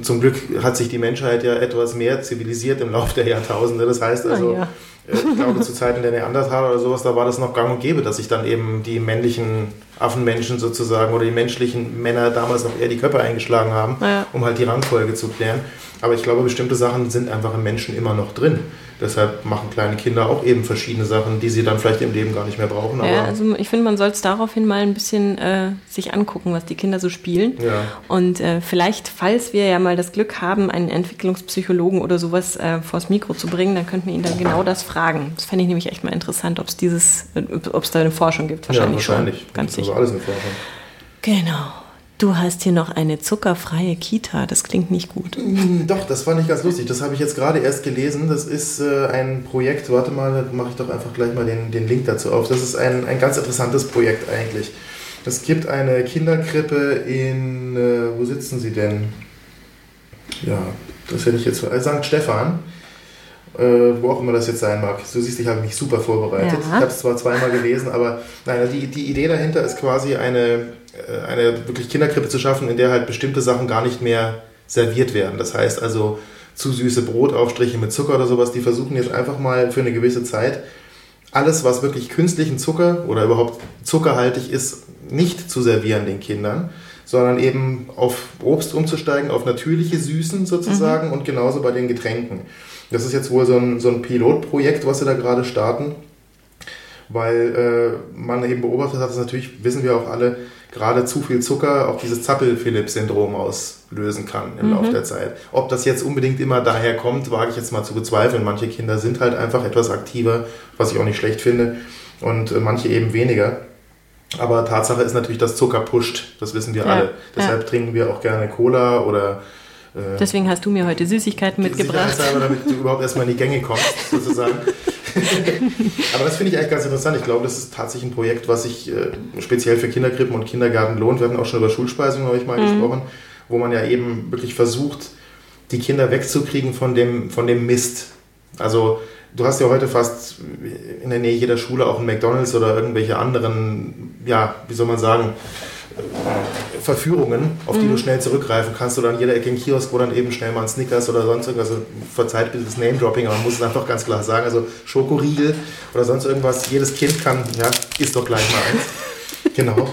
Speaker 3: Zum Glück hat sich die Menschheit ja etwas mehr zivilisiert im Laufe der Jahrtausende. Das heißt also, ja. Äh, ich glaube, zu Zeiten der Neandertaler oder sowas, da war das noch gang und gäbe, dass sich dann eben die männlichen Affenmenschen sozusagen oder die menschlichen Männer damals noch eher die Köpfe eingeschlagen haben, ja. um halt die Rangfolge zu klären. Aber ich glaube, bestimmte Sachen sind einfach im Menschen immer noch drin. Deshalb machen kleine Kinder auch eben verschiedene Sachen, die sie dann vielleicht im Leben gar nicht mehr brauchen.
Speaker 2: ja, also ich finde, man soll es daraufhin mal ein bisschen äh, sich angucken, was die Kinder so spielen. Ja. Und äh, vielleicht, falls wir ja mal das Glück haben, einen Entwicklungspsychologen oder sowas äh, vors Mikro zu bringen, dann könnten wir ihn dann genau das fragen. Das fände ich nämlich echt mal interessant, ob es dieses, ob es da eine Forschung gibt.
Speaker 3: Wahrscheinlich, ja, wahrscheinlich. schon. Ganz sicher. Also alles eine Forschung.
Speaker 2: Genau. Du hast hier noch eine zuckerfreie Kita. Das klingt nicht gut.
Speaker 3: Mm, doch, das fand ich ganz lustig. Das habe ich jetzt gerade erst gelesen. Das ist äh, ein Projekt. Warte mal, da mache ich doch einfach gleich mal den, den Link dazu auf. Das ist ein, ein ganz interessantes Projekt eigentlich. Es gibt eine Kinderkrippe in. Äh, wo sitzen sie denn? Ja, das hätte ich jetzt. Äh, St. Stefan. Äh, wo auch immer das jetzt sein mag. Du siehst, ich habe mich super vorbereitet. Ja. Ich habe es zwar zweimal gelesen, aber nein, die, die Idee dahinter ist quasi eine eine wirklich Kinderkrippe zu schaffen, in der halt bestimmte Sachen gar nicht mehr serviert werden. Das heißt also zu süße Brotaufstriche mit Zucker oder sowas, die versuchen jetzt einfach mal für eine gewisse Zeit alles, was wirklich künstlichen Zucker oder überhaupt zuckerhaltig ist, nicht zu servieren den Kindern, sondern eben auf Obst umzusteigen, auf natürliche Süßen sozusagen mhm. und genauso bei den Getränken. Das ist jetzt wohl so ein, so ein Pilotprojekt, was sie da gerade starten, weil äh, man eben beobachtet hat, dass natürlich, wissen wir auch alle, gerade zu viel Zucker auch dieses Zappel-Philipp-Syndrom auslösen kann im mhm. Laufe der Zeit. Ob das jetzt unbedingt immer daher kommt, wage ich jetzt mal zu bezweifeln. Manche Kinder sind halt einfach etwas aktiver, was ich auch nicht schlecht finde, und äh, manche eben weniger. Aber Tatsache ist natürlich, dass Zucker pusht. Das wissen wir ja, alle. Deshalb ja. trinken wir auch gerne Cola oder.
Speaker 2: Äh, Deswegen hast du mir heute Süßigkeiten mitgebracht.
Speaker 3: damit du überhaupt erstmal in die Gänge kommst, sozusagen. Aber das finde ich eigentlich ganz interessant. Ich glaube, das ist tatsächlich ein Projekt, was sich äh, speziell für Kinderkrippen und Kindergarten lohnt. Wir hatten auch schon über Schulspeisung, habe ich mal mhm. gesprochen, wo man ja eben wirklich versucht, die Kinder wegzukriegen von dem, von dem Mist. Also du hast ja heute fast in der Nähe jeder Schule auch ein McDonalds oder irgendwelche anderen, ja, wie soll man sagen, Verführungen, auf die mhm. du schnell zurückgreifen kannst oder an jeder Ecke ein Kiosk, wo dann eben schnell mal ein Snickers oder sonst irgendwas, also verzeiht bitte das Name-Dropping, aber man muss es einfach ganz klar sagen, also Schokoriegel oder sonst irgendwas, jedes Kind kann, ja, isst doch gleich mal eins. genau.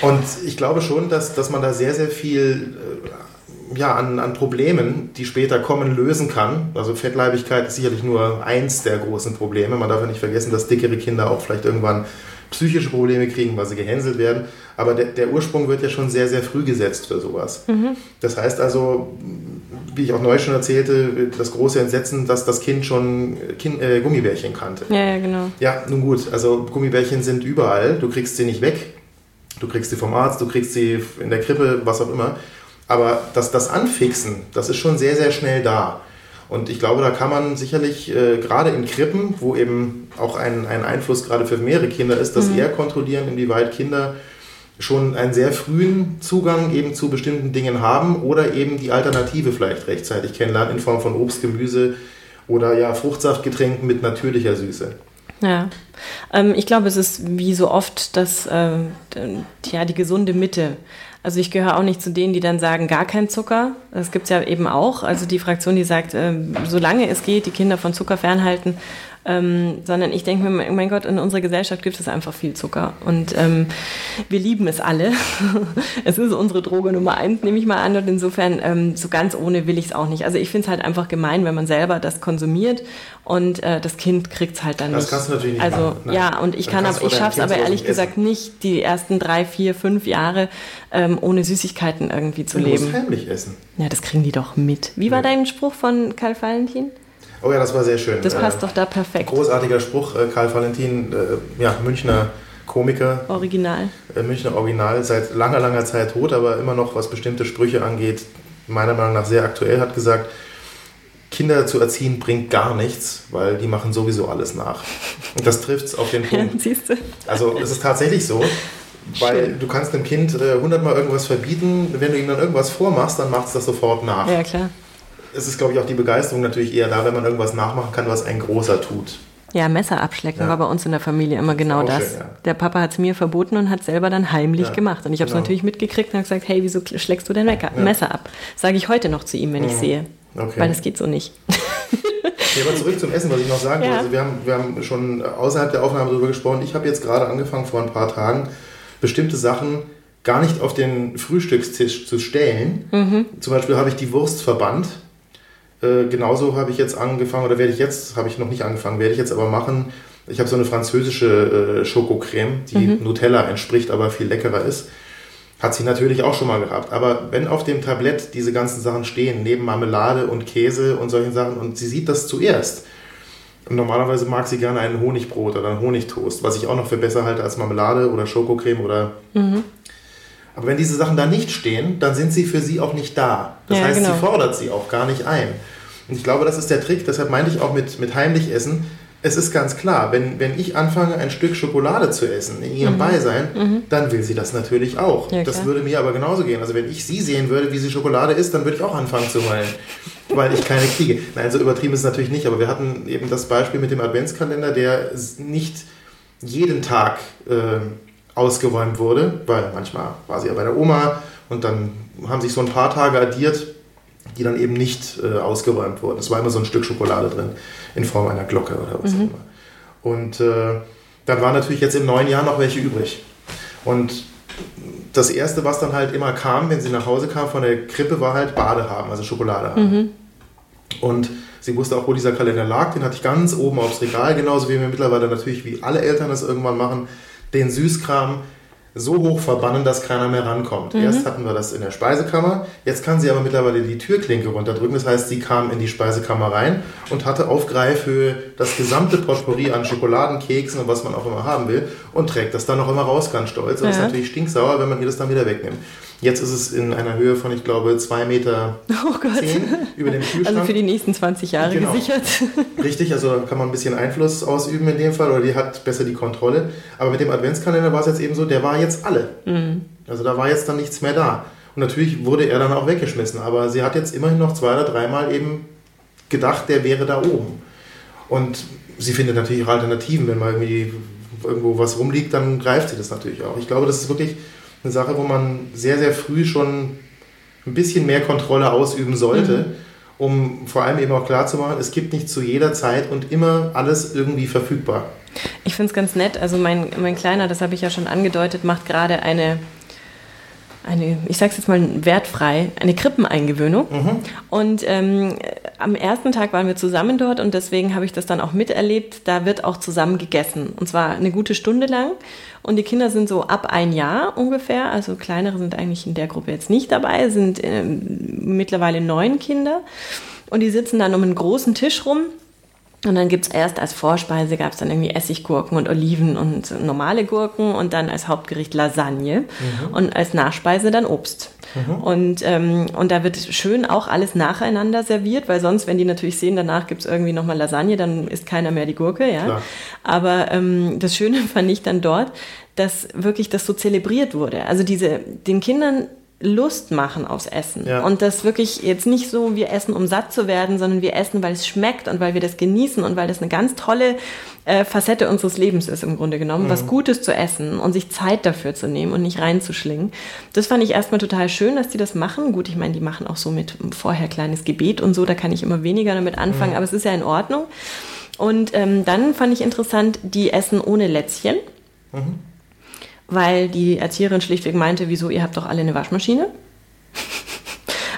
Speaker 3: Und ich glaube schon, dass, dass man da sehr, sehr viel äh, ja, an, an Problemen, die später kommen, lösen kann. Also Fettleibigkeit ist sicherlich nur eins der großen Probleme. Man darf ja nicht vergessen, dass dickere Kinder auch vielleicht irgendwann psychische Probleme kriegen, weil sie gehänselt werden. Aber der, der Ursprung wird ja schon sehr, sehr früh gesetzt für sowas. Mhm. Das heißt also, wie ich auch neu schon erzählte, das große Entsetzen, dass das Kind schon kind, äh, Gummibärchen kannte.
Speaker 2: Ja, ja, genau.
Speaker 3: Ja, nun gut, also Gummibärchen sind überall. Du kriegst sie nicht weg. Du kriegst sie vom Arzt, du kriegst sie in der Krippe, was auch immer. Aber das, das Anfixen, das ist schon sehr, sehr schnell da. Und ich glaube, da kann man sicherlich äh, gerade in Krippen, wo eben auch ein, ein Einfluss gerade für mehrere Kinder ist, das mhm. eher kontrollieren, inwieweit Kinder schon einen sehr frühen Zugang eben zu bestimmten Dingen haben oder eben die Alternative vielleicht rechtzeitig kennenlernen in Form von Obst, Gemüse oder ja Fruchtsaftgetränken mit natürlicher Süße.
Speaker 2: Ja, ähm, ich glaube, es ist wie so oft das, äh, ja, die gesunde Mitte. Also ich gehöre auch nicht zu denen, die dann sagen, gar kein Zucker. Das gibt es ja eben auch. Also die Fraktion, die sagt, äh, solange es geht, die Kinder von Zucker fernhalten. Ähm, sondern ich denke mir, mein Gott, in unserer Gesellschaft gibt es einfach viel Zucker. Und ähm, wir lieben es alle. es ist unsere Droge Nummer eins, nehme ich mal an. Und insofern, ähm, so ganz ohne will ich es auch nicht. Also ich finde es halt einfach gemein, wenn man selber das konsumiert und äh, das Kind kriegt es halt dann
Speaker 3: das
Speaker 2: nicht.
Speaker 3: Das kannst du natürlich nicht
Speaker 2: Also
Speaker 3: machen.
Speaker 2: ja, und ich kann aber, ich schaffe es aber ehrlich gesagt nicht, die ersten drei, vier, fünf Jahre ähm, ohne Süßigkeiten irgendwie zu
Speaker 3: du
Speaker 2: leben. Du
Speaker 3: musst heimlich essen.
Speaker 2: Ja, das kriegen die doch mit. Wie war ja. dein Spruch von Karl Valentin?
Speaker 3: Oh ja, das war sehr schön.
Speaker 2: Das passt äh, doch da perfekt.
Speaker 3: Großartiger Spruch, äh, Karl Valentin, äh, ja, Münchner Komiker.
Speaker 2: Original.
Speaker 3: Äh, Münchner Original, seit langer, langer Zeit tot, aber immer noch, was bestimmte Sprüche angeht, meiner Meinung nach sehr aktuell, hat gesagt, Kinder zu erziehen bringt gar nichts, weil die machen sowieso alles nach. Und das trifft es auf den Punkt. Ja, siehst du. Also es ist tatsächlich so, weil Schön. du kannst einem Kind äh, hundertmal irgendwas verbieten, wenn du ihm dann irgendwas vormachst, dann macht es das sofort nach.
Speaker 2: Ja, klar
Speaker 3: es ist, glaube ich, auch die Begeisterung natürlich eher da, wenn man irgendwas nachmachen kann, was ein Großer tut.
Speaker 2: Ja, Messer abschlecken ja. war bei uns in der Familie immer genau das. Schön, ja. Der Papa hat es mir verboten und hat selber dann heimlich ja, gemacht. Und ich habe es genau. natürlich mitgekriegt und habe gesagt, hey, wieso schlägst du dein Messer ab? Sage ich heute noch zu ihm, wenn ich mhm. sehe. Okay. Weil das geht so nicht.
Speaker 3: okay, aber zurück zum Essen, was ich noch sagen wollte. Also wir, haben, wir haben schon außerhalb der Aufnahme darüber gesprochen. Ich habe jetzt gerade angefangen, vor ein paar Tagen, bestimmte Sachen gar nicht auf den Frühstückstisch zu stellen. Mhm. Zum Beispiel habe ich die Wurst verbannt äh, genauso habe ich jetzt angefangen, oder werde ich jetzt, habe ich noch nicht angefangen, werde ich jetzt aber machen. Ich habe so eine französische äh, Schokocreme, die mhm. Nutella entspricht, aber viel leckerer ist. Hat sie natürlich auch schon mal gehabt. Aber wenn auf dem Tablett diese ganzen Sachen stehen, neben Marmelade und Käse und solchen Sachen, und sie sieht das zuerst, und normalerweise mag sie gerne ein Honigbrot oder ein Honigtoast, was ich auch noch für besser halte als Marmelade oder Schokocreme oder. Mhm. Aber wenn diese Sachen da nicht stehen, dann sind sie für sie auch nicht da. Das ja, heißt, genau. sie fordert sie auch gar nicht ein. Und ich glaube, das ist der Trick, deshalb meinte ich auch mit, mit heimlich essen. Es ist ganz klar, wenn, wenn ich anfange, ein Stück Schokolade zu essen in ihrem mhm. Beisein, mhm. dann will sie das natürlich auch. Ja, das würde mir aber genauso gehen. Also wenn ich sie sehen würde, wie sie Schokolade isst, dann würde ich auch anfangen zu heulen, weil ich keine kriege. Nein, so übertrieben ist es natürlich nicht, aber wir hatten eben das Beispiel mit dem Adventskalender, der nicht jeden Tag äh, ausgeräumt wurde, weil manchmal war sie ja bei der Oma und dann haben sich so ein paar Tage addiert, die dann eben nicht äh, ausgeräumt wurden. Es war immer so ein Stück Schokolade drin, in Form einer Glocke oder was mhm. auch immer. Und äh, dann waren natürlich jetzt im neuen Jahr noch welche übrig. Und das Erste, was dann halt immer kam, wenn sie nach Hause kam von der Krippe, war halt Bade haben, also Schokolade haben.
Speaker 2: Mhm.
Speaker 3: Und sie wusste auch, wo dieser Kalender lag. Den hatte ich ganz oben aufs Regal, genauso wie wir mittlerweile natürlich, wie alle Eltern das irgendwann machen, den Süßkram so hoch verbannen, dass keiner mehr rankommt.
Speaker 2: Mhm.
Speaker 3: Erst hatten wir das in der Speisekammer, jetzt kann sie aber mittlerweile die Türklinke runterdrücken. Das heißt, sie kam in die Speisekammer rein und hatte auf Greifhöhe das gesamte Potpourri an Schokoladen, Keksen und was man auch immer haben will und trägt das dann auch immer raus ganz stolz. Und
Speaker 2: Ja.
Speaker 3: ist natürlich stinksauer, wenn man ihr das dann wieder wegnimmt. Jetzt ist es in einer Höhe von, ich glaube, 2 Meter
Speaker 2: Oh
Speaker 3: zehn über dem Kühlschrank.
Speaker 2: Also für die nächsten 20 Jahre
Speaker 3: Genau.
Speaker 2: gesichert.
Speaker 3: Richtig, also da kann man ein bisschen Einfluss ausüben in dem Fall oder die hat besser die Kontrolle. Aber mit dem Adventskalender war es jetzt eben so, der war jetzt alle. Also da war jetzt dann nichts mehr da. Und natürlich wurde er dann auch weggeschmissen, aber sie hat jetzt immerhin noch zwei oder dreimal eben gedacht, der wäre da oben. Und sie findet natürlich auch Alternativen, wenn mal irgendwie irgendwo was rumliegt, dann greift sie das natürlich auch. Ich glaube, das ist wirklich eine Sache, wo man sehr, sehr früh schon ein bisschen mehr Kontrolle ausüben sollte, um vor allem eben auch klarzumachen, es gibt nicht zu jeder Zeit und immer alles irgendwie verfügbar.
Speaker 2: Ich finde es ganz nett. Also mein, mein Kleiner, das habe ich ja schon angedeutet, macht gerade eine, eine, ich sag's jetzt mal wertfrei, eine Krippeneingewöhnung. Und ähm, am ersten Tag waren wir zusammen dort und deswegen habe ich das dann auch miterlebt. Da wird auch zusammen gegessen. Und zwar eine gute Stunde lang. Und die Kinder sind so ab ein Jahr ungefähr. Also kleinere sind eigentlich in der Gruppe jetzt nicht dabei, sind ähm, mittlerweile neun Kinder. Und die sitzen dann um einen großen Tisch rum. Und dann gibt's erst als Vorspeise gab's dann irgendwie Essiggurken und Oliven und normale Gurken und dann als Hauptgericht Lasagne und als Nachspeise dann Obst. Und, ähm, und da wird schön auch alles nacheinander serviert, weil sonst, wenn die natürlich sehen, danach gibt's irgendwie nochmal Lasagne, dann isst keiner mehr die Gurke, ja.
Speaker 3: Klar.
Speaker 2: Aber ähm, das Schöne fand ich dann dort, dass wirklich das so zelebriert wurde. Also diese, den Kindern Lust machen aufs Essen.
Speaker 3: Ja.
Speaker 2: Und das wirklich jetzt nicht so, wir essen, um satt zu werden, sondern wir essen, weil es schmeckt und weil wir das genießen und weil das eine ganz tolle äh, Facette unseres Lebens ist im Grunde genommen, was Gutes zu essen und sich Zeit dafür zu nehmen und nicht reinzuschlingen. Das fand ich erstmal total schön, dass die das machen. Gut, ich meine, die machen auch so mit vorher kleines Gebet und so, da kann ich immer weniger damit anfangen, aber es ist ja in Ordnung. Und ähm, dann fand ich interessant, die essen ohne Lätzchen weil die Erzieherin schlichtweg meinte, wieso, ihr habt doch alle eine Waschmaschine.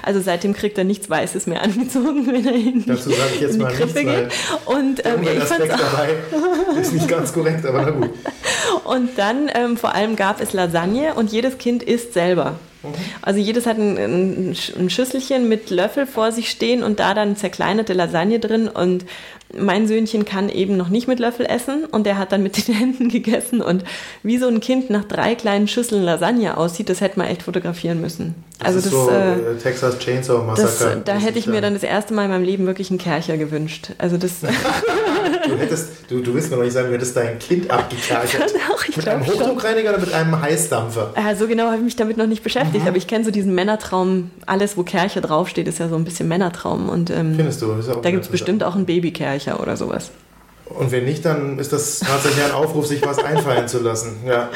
Speaker 2: Also seitdem kriegt er nichts Weißes mehr angezogen, wenn er in,
Speaker 3: Dazu sage ich jetzt mal nichts, weil
Speaker 2: geht. Und ähm, ich
Speaker 3: Aspekt
Speaker 2: auch,
Speaker 3: dabei ist nicht ganz korrekt, aber na gut.
Speaker 2: und dann ähm, vor allem gab es Lasagne und jedes Kind isst selber. Also jedes hat ein, ein Schüsselchen mit Löffel vor sich stehen und da dann zerkleinerte Lasagne drin und mein Söhnchen kann eben noch nicht mit Löffel essen und der hat dann mit den Händen gegessen und wie so ein Kind nach drei kleinen Schüsseln Lasagne aussieht, das hätte man echt fotografieren müssen.
Speaker 3: Das
Speaker 2: also
Speaker 3: ist
Speaker 2: das,
Speaker 3: so
Speaker 2: äh,
Speaker 3: äh, Texas Chainsaw
Speaker 2: das,
Speaker 3: Massacre.
Speaker 2: da hätte ich mir dann das erste Mal in meinem Leben wirklich einen Kercher gewünscht. Also das
Speaker 3: Du hättest, du, du willst mir doch nicht sagen, du hättest dein Kind abgekerchert.
Speaker 2: Doch, ich
Speaker 3: mit einem. Hochdruckreiniger oder mit einem Heißdampfer?
Speaker 2: Ja, so genau habe ich mich damit noch nicht
Speaker 3: Mhm.
Speaker 2: beschäftigt, aber ich kenne so diesen Männertraum, alles wo Kercher draufsteht, ist ja so ein bisschen Männertraum und ähm,
Speaker 3: Findest du? Auch
Speaker 2: da gibt es bestimmt auch einen Babykercher oder sowas.
Speaker 3: Und wenn nicht, dann ist das tatsächlich ein Aufruf, sich was einfallen zu lassen. Ja.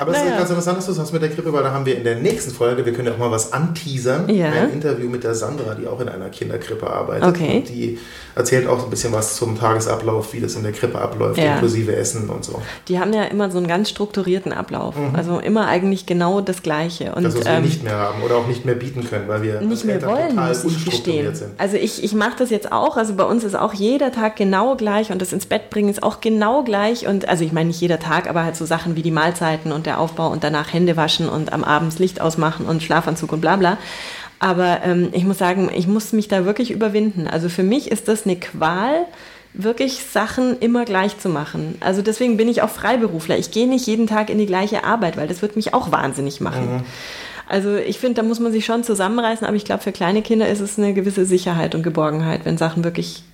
Speaker 3: Aber es ist
Speaker 2: Naja.
Speaker 3: ganz interessant, dass du hast mit der Krippe, weil da haben wir in der nächsten Folge, wir können ja auch mal was anteasern,
Speaker 2: Ja.
Speaker 3: ein Interview mit der Sandra, die auch in einer Kinderkrippe arbeitet.
Speaker 2: Okay.
Speaker 3: Und die erzählt auch ein bisschen was zum Tagesablauf, wie das in der Krippe abläuft,
Speaker 2: Ja.
Speaker 3: inklusive Essen und so.
Speaker 2: Die haben ja immer so einen ganz strukturierten Ablauf, also immer eigentlich genau das Gleiche. Und
Speaker 3: Das, was wir
Speaker 2: ähm,
Speaker 3: nicht mehr haben oder auch nicht mehr bieten können, weil wir
Speaker 2: nicht mehr
Speaker 3: Eltern
Speaker 2: wollen,
Speaker 3: total unstrukturiert
Speaker 2: gestehen.
Speaker 3: sind.
Speaker 2: Also ich, ich mache das jetzt auch, also bei uns ist auch jeder Tag genau gleich und das ins Bett bringen ist auch genau gleich und also ich meine nicht jeder Tag, aber halt so Sachen wie die Mahlzeiten und der Aufbau und danach Hände waschen und am Abend Licht ausmachen und Schlafanzug und bla bla. Aber ähm, ich muss sagen, ich muss mich da wirklich überwinden. Also für mich ist das eine Qual, wirklich Sachen immer gleich zu machen. Also deswegen bin ich auch Freiberufler. Ich gehe nicht jeden Tag in die gleiche Arbeit, weil das wird mich auch wahnsinnig machen. Also ich finde, da muss man sich schon zusammenreißen, aber ich glaube, für kleine Kinder ist es eine gewisse Sicherheit und Geborgenheit, wenn Sachen wirklich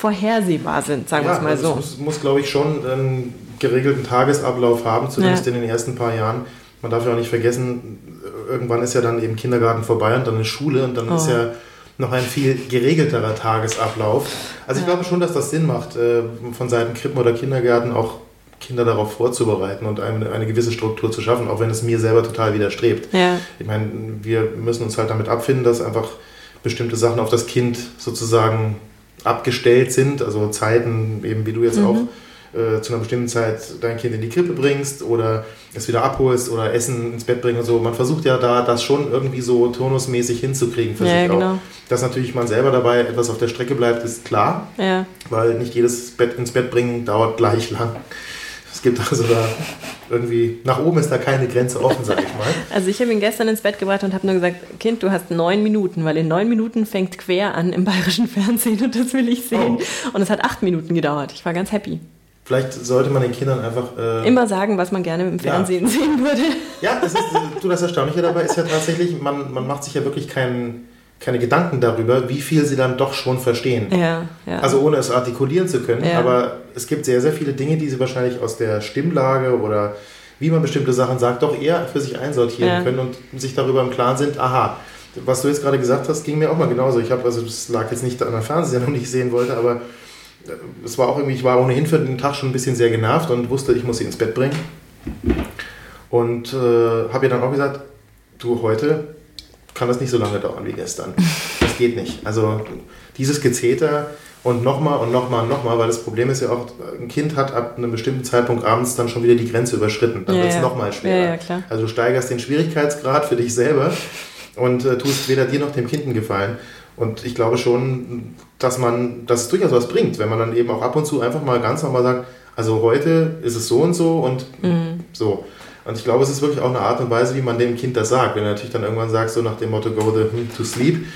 Speaker 2: vorhersehbar sind, sagen wir es mal
Speaker 3: also
Speaker 2: so.
Speaker 3: Es muss, muss glaube ich, schon einen geregelten Tagesablauf haben, zumindest
Speaker 2: Ja.
Speaker 3: in den ersten paar Jahren. Man darf ja auch nicht vergessen, irgendwann ist ja dann eben Kindergarten vorbei und dann ist Schule und dann ist
Speaker 2: Oh.
Speaker 3: ja noch ein viel geregelterer Tagesablauf. Also ich glaube schon, dass das Sinn macht, äh, von Seiten Krippen oder Kindergärten auch Kinder darauf vorzubereiten und eine, eine gewisse Struktur zu schaffen, auch wenn es mir selber total widerstrebt.
Speaker 2: Ja.
Speaker 3: Ich meine, wir müssen uns halt damit abfinden, dass einfach bestimmte Sachen auf das Kind sozusagen abgestellt sind, also Zeiten, eben wie du jetzt auch äh, zu einer bestimmten Zeit dein Kind in die Krippe bringst oder es wieder abholst oder Essen ins Bett bringen und so. Man versucht ja da das schon irgendwie so turnusmäßig hinzukriegen für
Speaker 2: Ja,
Speaker 3: sich
Speaker 2: genau.
Speaker 3: auch. Dass natürlich man selber dabei etwas auf der Strecke bleibt, ist klar,
Speaker 2: Ja.
Speaker 3: weil nicht jedes Bett ins Bett bringen dauert gleich lang. Es gibt also da irgendwie, nach oben ist da keine Grenze offen, sag ich mal.
Speaker 2: Also ich habe ihn gestern ins Bett gebracht und habe nur gesagt, Kind, du hast neun Minuten, weil in neun Minuten fängt quer an im bayerischen Fernsehen und das will ich sehen.
Speaker 3: Oh.
Speaker 2: Und es hat acht Minuten gedauert. Ich war ganz happy.
Speaker 3: Vielleicht sollte man den Kindern einfach. Äh,
Speaker 2: Immer sagen, was man gerne im
Speaker 3: Ja.
Speaker 2: Fernsehen sehen würde.
Speaker 3: Ja, das, ist, du, das Erstaunliche dabei ist ja tatsächlich, man, man macht sich ja wirklich keinen, keine Gedanken darüber, wie viel sie dann doch schon verstehen.
Speaker 2: Ja, ja.
Speaker 3: Also ohne es artikulieren zu können,
Speaker 2: Ja.
Speaker 3: aber es gibt sehr, sehr viele Dinge, die sie wahrscheinlich aus der Stimmlage oder wie man bestimmte Sachen sagt, doch eher für sich einsortieren können und sich darüber im Klaren sind, aha, was du jetzt gerade gesagt hast, ging mir auch mal genauso. Ich habe, also das lag jetzt nicht an der Fernsehsendung, die ich sehen wollte, aber äh, es war auch irgendwie, ich war ohnehin für den Tag schon ein bisschen sehr genervt und wusste, ich muss sie ins Bett bringen. Und äh, habe ihr dann auch gesagt, du, heute kann das nicht so lange dauern wie gestern. Das geht nicht. Also dieses Gezeter und nochmal und nochmal und nochmal, weil das Problem ist ja auch, ein Kind hat ab einem bestimmten Zeitpunkt abends dann schon wieder die Grenze überschritten. Dann
Speaker 2: Ja,
Speaker 3: wird es
Speaker 2: ja.
Speaker 3: nochmal schwerer.
Speaker 2: Ja.
Speaker 3: Also du steigerst den Schwierigkeitsgrad für dich selber und äh, tust weder dir noch dem Kind einen Gefallen. Und ich glaube schon, dass man, dass es durchaus was bringt, wenn man dann eben auch ab und zu einfach mal ganz normal sagt, also heute ist es so und so und
Speaker 2: Mhm.
Speaker 3: so. Und ich glaube, es ist wirklich auch eine Art und Weise, wie man dem Kind das sagt. Wenn du natürlich dann irgendwann sagst, so nach dem Motto, go the, to sleep,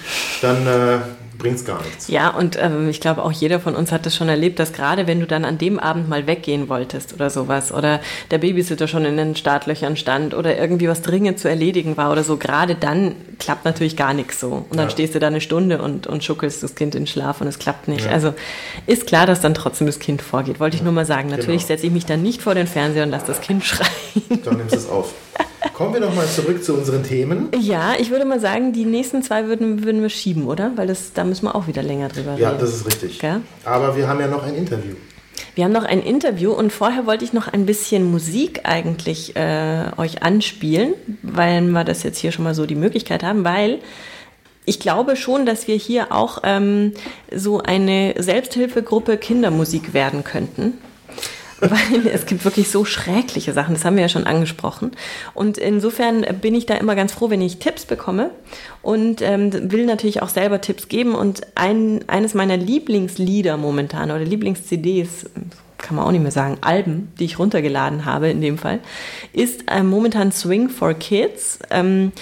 Speaker 3: dann äh, bringt es gar nichts.
Speaker 2: Ja, und ähm, ich glaube, auch jeder von uns hat das schon erlebt, dass gerade wenn du dann an dem Abend mal weggehen wolltest oder sowas oder der Babysitter schon in den Startlöchern stand oder irgendwie was dringend zu erledigen war oder so, gerade dann klappt natürlich gar nichts so. Und dann
Speaker 3: Ja.
Speaker 2: stehst du da eine Stunde und, und schuckelst das Kind in Schlaf und es klappt nicht.
Speaker 3: Ja.
Speaker 2: Also ist klar, dass dann trotzdem das Kind vorgeht. Wollte ich nur mal sagen. Natürlich
Speaker 3: Genau.
Speaker 2: setze ich mich dann nicht vor den Fernseher und lasse das Kind schreien.
Speaker 3: Dann nimmst du es auf. Kommen wir noch mal zurück zu unseren Themen.
Speaker 2: Ja, ich würde mal sagen, die nächsten zwei würden, würden wir schieben, oder? Weil das, da müssen wir auch wieder länger drüber reden.
Speaker 3: Ja, das ist richtig.
Speaker 2: Gell?
Speaker 3: Aber wir haben ja noch ein Interview.
Speaker 2: Wir haben noch ein Interview und vorher wollte ich noch ein bisschen Musik eigentlich äh, euch anspielen, weil wir das jetzt hier schon mal so die Möglichkeit haben, weil ich glaube schon, dass wir hier auch ähm, so eine Selbsthilfegruppe Kindermusik werden könnten. Weil es gibt wirklich so schreckliche Sachen, das haben wir ja schon angesprochen. Und insofern bin ich da immer ganz froh, wenn ich Tipps bekomme und ähm, will natürlich auch selber Tipps geben. Und ein, eines meiner Lieblingslieder momentan oder Lieblings-CDs, kann man auch nicht mehr sagen, Alben, die ich runtergeladen habe in dem Fall, ist ähm, momentan Swing for Kids. Ähm,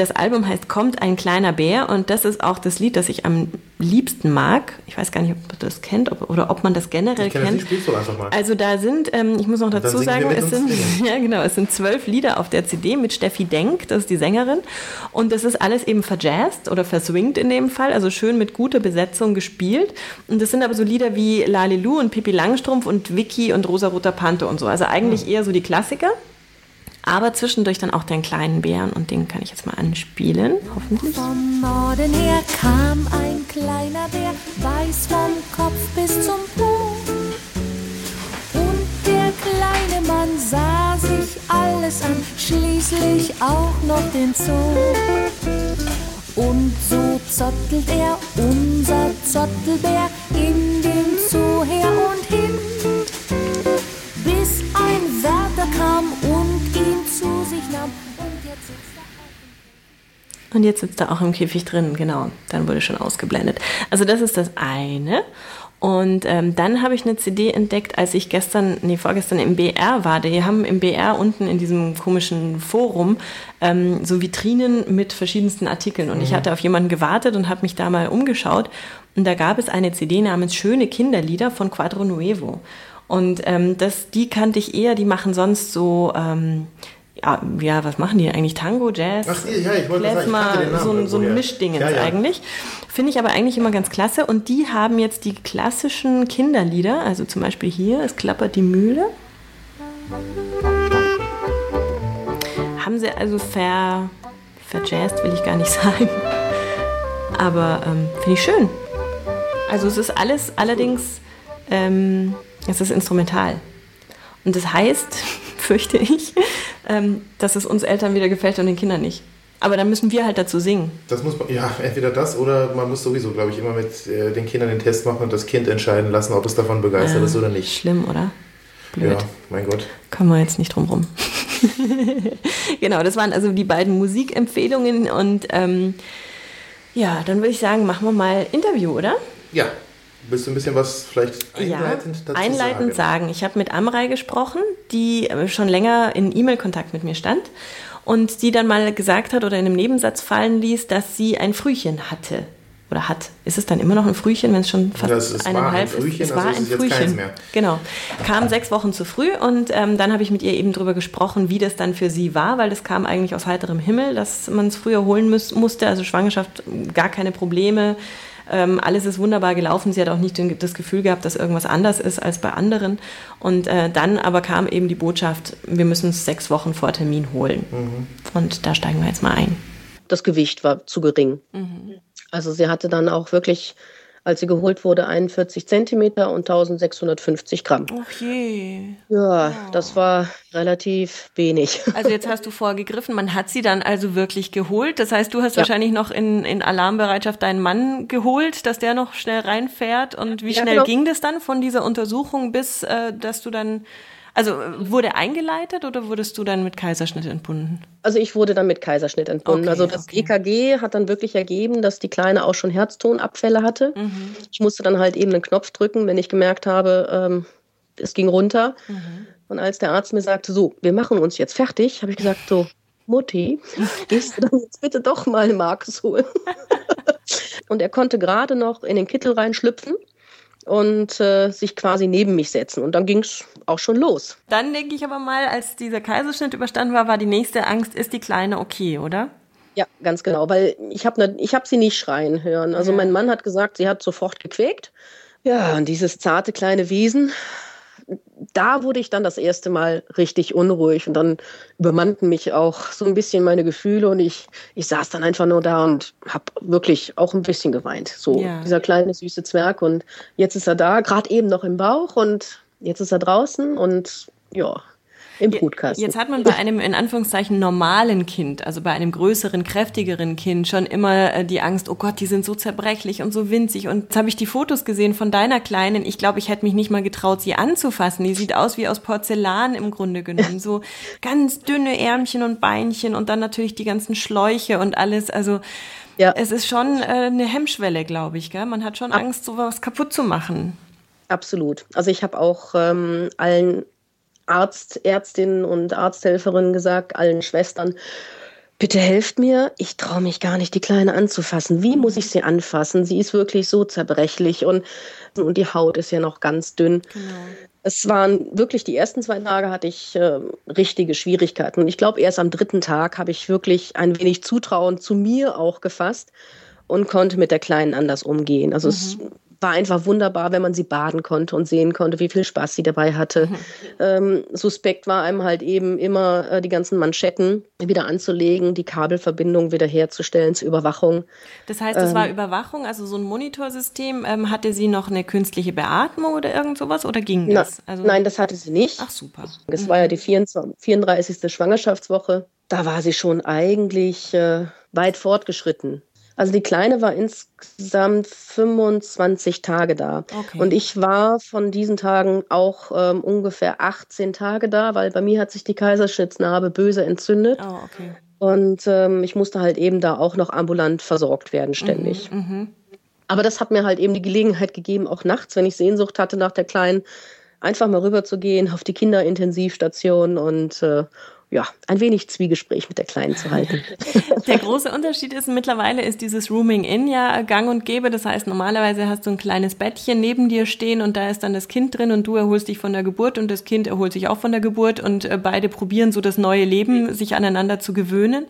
Speaker 2: das Album heißt Kommt ein kleiner Bär und das ist auch das Lied, das ich am liebsten mag. Ich weiß gar nicht, ob man das kennt ob, oder ob man das generell
Speaker 3: Ich kenne das
Speaker 2: kennt.
Speaker 3: nicht, du einfach mal.
Speaker 2: Also da sind, ähm, ich muss noch dazu sagen, es sind,
Speaker 3: singen.
Speaker 2: ja genau, es sind zwölf Lieder auf der CD mit Steffi Denk, das ist die Sängerin. Und das ist alles eben verjazzt oder verswingt in dem Fall, also schön mit guter Besetzung gespielt. Und das sind aber so Lieder wie Lalilu und Pippi Langstrumpf und Vicky und Rosa Roter Panther und so. Also eigentlich eher so die Klassiker. Aber zwischendurch dann auch den kleinen Bären und den kann ich jetzt mal anspielen, hoffentlich.
Speaker 6: Vom Norden her kam ein kleiner Bär, weiß vom Kopf bis zum Po. Und der kleine Mann sah sich alles an, schließlich auch noch den Zoo. Und so zottelt er, unser Zottelbär, in den Zoo her und hin, bis ein Wärter kam und zu sich nahm. Und jetzt sitzt er
Speaker 2: Und jetzt sitzt er auch im Käfig drin, genau. Dann wurde schon ausgeblendet. Also das ist das eine. Und ähm, dann habe ich eine CD entdeckt, als ich gestern, nee, vorgestern im BR war. Die haben im BR unten in diesem komischen Forum ähm, so Vitrinen mit verschiedensten Artikeln. Und ich hatte auf jemanden gewartet und habe mich da mal umgeschaut. Und da gab es eine CD namens Schöne Kinderlieder von Quadro Nuevo. Und ähm, das, die kannte ich eher, die machen sonst so... Ähm, ja, ja, was machen die eigentlich? Tango, Jazz?
Speaker 3: Ach, ja, ich wollte sagen, ich
Speaker 2: so, ein- so ein. Mischdingens
Speaker 3: Ja, ja.
Speaker 2: eigentlich. Finde ich aber eigentlich immer ganz klasse. Und die haben jetzt die klassischen Kinderlieder, also zum Beispiel hier, es klappert die Mühle. Haben sie also ver, verjazzt, will ich gar nicht sagen. Aber ähm, finde ich schön. Also es ist alles allerdings, ähm, es ist instrumental. Und das heißt, fürchte ich, ähm, dass es uns Eltern wieder gefällt und den Kindern nicht. Aber dann müssen wir halt dazu singen.
Speaker 3: Das muss man, ja, entweder das oder man muss sowieso, glaube ich, immer mit äh, den Kindern den Test machen und das Kind entscheiden lassen, ob es davon begeistert ist oder nicht.
Speaker 2: Schlimm, oder? Blöd.
Speaker 3: Ja, mein Gott.
Speaker 2: Können wir jetzt nicht drum rum. genau, das waren also die beiden Musikempfehlungen und ähm, ja, dann würde ich sagen, machen wir mal Interview, oder?
Speaker 3: Ja. Willst du ein bisschen was vielleicht einleitend
Speaker 2: ja,
Speaker 3: dazu
Speaker 2: einleitend
Speaker 3: sagen?
Speaker 2: sagen. Ich habe mit Amrei gesprochen, die äh, schon länger in E-Mail-Kontakt mit mir stand und die dann mal gesagt hat oder in einem Nebensatz fallen ließ, dass sie ein Frühchen hatte oder hat. Ist es dann immer noch ein Frühchen, wenn es schon fast
Speaker 3: Das ist-
Speaker 2: eineinhalb
Speaker 3: ein Frühchen,
Speaker 2: ist? Es
Speaker 3: also
Speaker 2: war
Speaker 3: ist
Speaker 2: ein
Speaker 3: keins
Speaker 2: Frühchen.
Speaker 3: mehr.
Speaker 2: Genau. Kam sechs Wochen zu früh und ähm, dann habe ich mit ihr eben drüber gesprochen, wie das dann für sie war, weil das kam eigentlich aus heiterem Himmel, dass man es früher holen muss, musste. Also Schwangerschaft gar keine Probleme. Ähm, alles ist wunderbar gelaufen. Sie hat auch nicht den, das Gefühl gehabt, dass irgendwas anders ist als bei anderen. Und äh, dann aber kam eben die Botschaft, wir müssen es sechs Wochen vor Termin holen. Und da steigen wir jetzt mal ein.
Speaker 7: das Gewicht war zu gering. Also sie hatte dann auch wirklich, als sie geholt wurde, 41 Zentimeter und 1650 Gramm.
Speaker 2: Ach je.
Speaker 7: Ja, das war relativ wenig.
Speaker 2: Also jetzt hast du vorgegriffen, man hat sie dann also wirklich geholt. Das heißt, du hast
Speaker 7: Ja.
Speaker 2: wahrscheinlich noch in, in Alarmbereitschaft deinen Mann geholt, dass der noch schnell reinfährt. Und wie
Speaker 7: Ja,
Speaker 2: schnell
Speaker 7: genau.
Speaker 2: ging das dann von dieser Untersuchung bis, äh, dass du dann, also wurde eingeleitet oder wurdest du dann mit Kaiserschnitt entbunden?
Speaker 7: Also ich wurde dann mit Kaiserschnitt entbunden.
Speaker 2: Okay,
Speaker 7: also das
Speaker 2: okay.
Speaker 7: EKG hat dann wirklich ergeben, dass die Kleine auch schon Herztonabfälle hatte.
Speaker 2: Mhm.
Speaker 7: Ich musste dann halt eben einen Knopf drücken, wenn ich gemerkt habe, ähm, es ging runter.
Speaker 2: Mhm.
Speaker 7: Und als der Arzt mir sagte, so, wir machen uns jetzt fertig, habe ich gesagt, so, Mutti, gehst du dann jetzt bitte doch mal Markus holen? und er konnte gerade noch in den Kittel reinschlüpfen und äh, sich quasi neben mich setzen. Und dann ging es auch schon los.
Speaker 2: Dann denke ich aber mal, als dieser Kaiserschnitt überstanden war, war die nächste Angst, ist die Kleine okay, oder?
Speaker 7: Ja, ganz genau, weil ich habe ne, ich hab sie nicht schreien hören. Also
Speaker 2: Ja.
Speaker 7: mein Mann hat gesagt, sie hat sofort gequäkt. Ja, und dieses zarte kleine Wesen, da wurde ich dann das erste Mal richtig unruhig und dann übermannten mich auch so ein bisschen meine Gefühle und ich, ich saß dann einfach nur da und habe wirklich auch ein bisschen geweint. So
Speaker 2: Ja.
Speaker 7: dieser kleine süße Zwerg und jetzt ist er da, gerade eben noch im Bauch und jetzt ist er draußen und ja, im Brutkasten.
Speaker 2: Jetzt hat man bei einem in Anführungszeichen normalen Kind, also bei einem größeren, kräftigeren Kind schon immer äh, die Angst, oh Gott, die sind so zerbrechlich und so winzig. Und jetzt habe ich die Fotos gesehen von deiner Kleinen. Ich glaube, ich hätte mich nicht mal getraut, sie anzufassen. Die sieht aus wie aus Porzellan im Grunde genommen. So ganz dünne Ärmchen und Beinchen und dann natürlich die ganzen Schläuche und alles. Also
Speaker 7: Ja.
Speaker 2: es ist schon äh, eine Hemmschwelle, glaube ich. Gell? Man hat schon Angst, sowas kaputt zu machen.
Speaker 7: Absolut. Also ich habe auch ähm, allen Arzt, Ärztinnen und Arzthelferinnen gesagt, allen Schwestern, bitte helft mir, ich traue mich gar nicht, die Kleine anzufassen. Wie muss ich sie anfassen? Sie ist wirklich so zerbrechlich und, und die Haut ist ja noch ganz dünn. Es waren wirklich die ersten zwei Tage hatte ich äh, richtige Schwierigkeiten. Und ich glaube, erst am dritten Tag habe ich wirklich ein wenig Zutrauen zu mir auch gefasst und konnte mit der Kleinen anders umgehen. Also es war einfach wunderbar, wenn man sie baden konnte und sehen konnte, wie viel Spaß sie dabei hatte. Ähm, suspekt war einem halt eben immer äh, die ganzen Manschetten wieder anzulegen, die Kabelverbindung wieder herzustellen zur Überwachung.
Speaker 2: Das heißt, es war Überwachung, also so ein Monitorsystem. Ähm, hatte sie noch eine künstliche Beatmung oder irgend sowas oder ging
Speaker 7: Na,
Speaker 2: das? Also,
Speaker 7: nein, das hatte sie nicht.
Speaker 2: Ach super.
Speaker 7: Es war ja die 24, 34. Schwangerschaftswoche. Da war sie schon eigentlich äh, weit fortgeschritten. Also die Kleine war insgesamt 25 Tage da.
Speaker 2: Okay.
Speaker 7: Und ich war von diesen Tagen auch ähm, ungefähr 18 Tage da, weil bei mir hat sich die Kaiserschnittsnarbe böse entzündet.
Speaker 2: Oh, okay.
Speaker 7: Und ähm, ich musste halt eben da auch noch ambulant versorgt werden, ständig. Aber das hat mir halt eben die Gelegenheit gegeben, auch nachts, wenn ich Sehnsucht hatte nach der Kleinen, einfach mal rüber zu gehen auf die Kinderintensivstation und äh, ja, ein wenig Zwiegespräch mit der Kleinen zu halten.
Speaker 2: Der große Unterschied ist, mittlerweile ist dieses Rooming in ja gang und gäbe. Das heißt, normalerweise hast du ein kleines Bettchen neben dir stehen und da ist dann das Kind drin und du erholst dich von der Geburt und das Kind erholt sich auch von der Geburt und äh, beide probieren so das neue Leben, sich aneinander zu gewöhnen.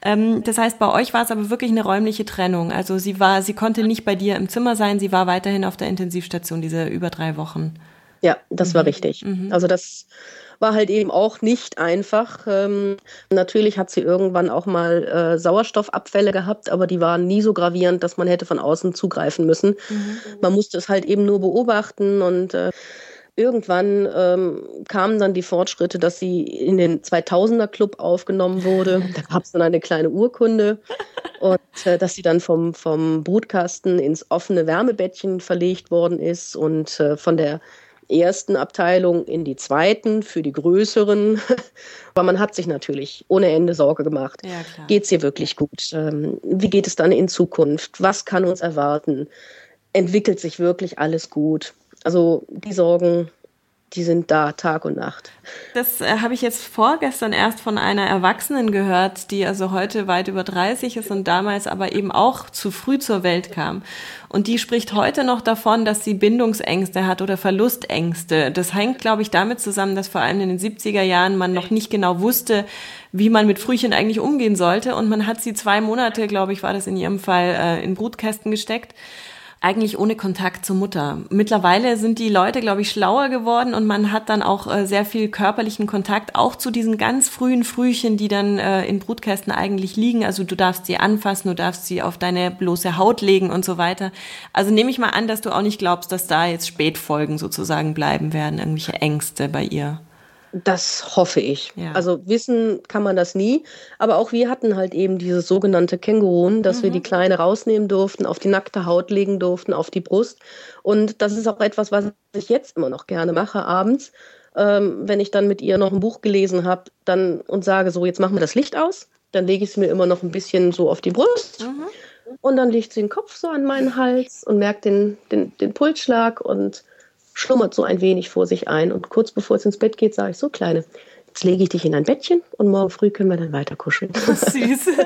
Speaker 2: Ähm, das heißt, bei euch war es aber wirklich eine räumliche Trennung. Also sie war, sie konnte nicht bei dir im Zimmer sein, sie war weiterhin auf der Intensivstation diese über drei Wochen.
Speaker 7: Ja, das war richtig. Also das war halt eben auch nicht einfach. Ähm, natürlich hat sie irgendwann auch mal äh, Sauerstoffabfälle gehabt, aber die waren nie so gravierend, dass man hätte von außen zugreifen müssen. Man musste es halt eben nur beobachten und äh, Irgendwann ähm, kamen dann die Fortschritte, dass sie in den 2000er Club aufgenommen wurde. Da gab es dann eine kleine Urkunde und äh, dass sie dann vom, vom Brutkasten ins offene Wärmebettchen verlegt worden ist und äh, von der ersten Abteilung in die zweiten für die größeren. Aber man hat sich natürlich ohne Ende Sorge gemacht.
Speaker 2: Ja,
Speaker 7: geht es ihr wirklich gut? Ähm, wie geht es dann in Zukunft? Was kann uns erwarten? Entwickelt sich wirklich alles gut? Also die Sorgen die sind da Tag und Nacht.
Speaker 2: Das äh, habe ich jetzt vorgestern erst von einer Erwachsenen gehört, die also heute weit über 30 ist und damals aber eben auch zu früh zur Welt kam. Und die spricht heute noch davon, dass sie Bindungsängste hat oder Verlustängste. Das hängt, glaube ich, damit zusammen, dass vor allem in den 70er Jahren man noch nicht genau wusste, wie man mit Frühchen eigentlich umgehen sollte. Und man hat sie zwei Monate, glaube ich, war das in ihrem Fall, äh, in Brutkästen gesteckt eigentlich ohne Kontakt zur Mutter. Mittlerweile sind die Leute, glaube ich, schlauer geworden und man hat dann auch äh, sehr viel körperlichen Kontakt, auch zu diesen ganz frühen Frühchen, die dann äh, in Brutkästen eigentlich liegen. Also du darfst sie anfassen, du darfst sie auf deine bloße Haut legen und so weiter. Also nehme ich mal an, dass du auch nicht glaubst, dass da jetzt Spätfolgen sozusagen bleiben werden, irgendwelche Ängste bei ihr.
Speaker 7: Das hoffe ich.
Speaker 2: Ja.
Speaker 7: Also wissen kann man das nie. Aber auch wir hatten halt eben dieses sogenannte Kängurun, dass
Speaker 2: Mhm.
Speaker 7: wir die Kleine rausnehmen durften, auf die nackte Haut legen durften, auf die Brust. Und das ist auch etwas, was ich jetzt immer noch gerne mache, abends, ähm, wenn ich dann mit ihr noch ein Buch gelesen habe, dann und sage so, jetzt machen wir das Licht aus. Dann lege ich es mir immer noch ein bisschen so auf die Brust. Und dann legt sie den Kopf so an meinen Hals und merkt den, den, den Pulsschlag und schlummert so ein wenig vor sich ein. Und kurz bevor es ins Bett geht, sage ich so, Kleine, jetzt lege ich dich in ein Bettchen und morgen früh können wir dann weiter kuscheln.
Speaker 2: Süß.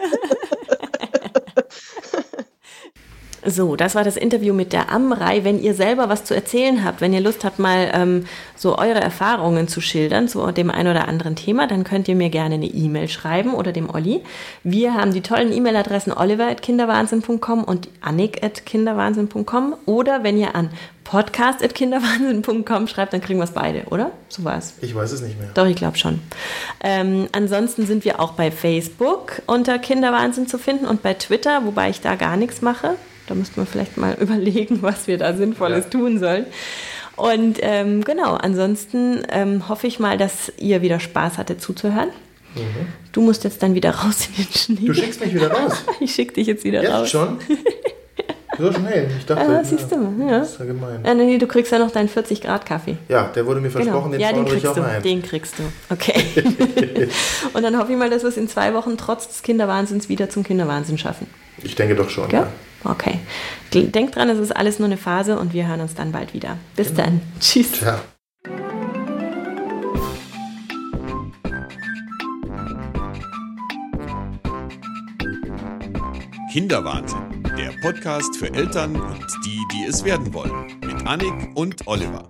Speaker 2: So, das war das Interview mit der Amrei. Wenn ihr selber was zu erzählen habt, wenn ihr Lust habt, mal ähm, so eure Erfahrungen zu schildern zu dem ein oder anderen Thema, dann könnt ihr mir gerne eine E-Mail schreiben oder dem Olli. Wir haben die tollen E-Mail-Adressen oliver.kinderwahnsinn.com und annik.kinderwahnsinn.com oder wenn ihr an podcast.kinderwahnsinn.com schreibt, dann kriegen wir es beide, oder? So war es.
Speaker 3: Ich weiß es nicht mehr.
Speaker 2: Doch, ich glaube schon. Ähm, ansonsten sind wir auch bei Facebook unter Kinderwahnsinn zu finden und bei Twitter, wobei ich da gar nichts mache. Da müsste man vielleicht mal überlegen, was wir da Sinnvolles
Speaker 3: Ja.
Speaker 2: tun sollen. Und ähm, genau, ansonsten ähm, hoffe ich mal, dass ihr wieder Spaß hattet zuzuhören. Du musst jetzt dann wieder raus in den Schnee.
Speaker 3: Mhm. Du schickst mich wieder raus.
Speaker 2: ich schicke dich jetzt wieder
Speaker 3: Jetzt
Speaker 2: raus.
Speaker 3: schon? So schnell. Ich dachte,
Speaker 2: Ah, siehst du mal, ja.
Speaker 3: das ist ja gemein.
Speaker 2: Ja, nee, du kriegst ja noch deinen 40 Grad Kaffee.
Speaker 3: Ja, der wurde mir versprochen, den
Speaker 2: Genau. ja, den
Speaker 3: fordere ich
Speaker 2: kriegst
Speaker 3: auch
Speaker 2: du.
Speaker 3: ein.
Speaker 2: Den kriegst du. Okay. und dann hoffe ich mal, dass wir es in zwei Wochen trotz des Kinderwahnsinns wieder zum Kinderwahnsinn schaffen.
Speaker 3: Ich denke doch schon. Ja.
Speaker 2: Okay. Denkt dran, es ist alles nur eine Phase und wir hören uns dann bald wieder. Bis
Speaker 3: Genau.
Speaker 2: dann. Tschüss.
Speaker 3: Tja.
Speaker 1: Kinderwahnsinn, der Podcast für Eltern und die, die es werden wollen. Mit Annik und Oliver.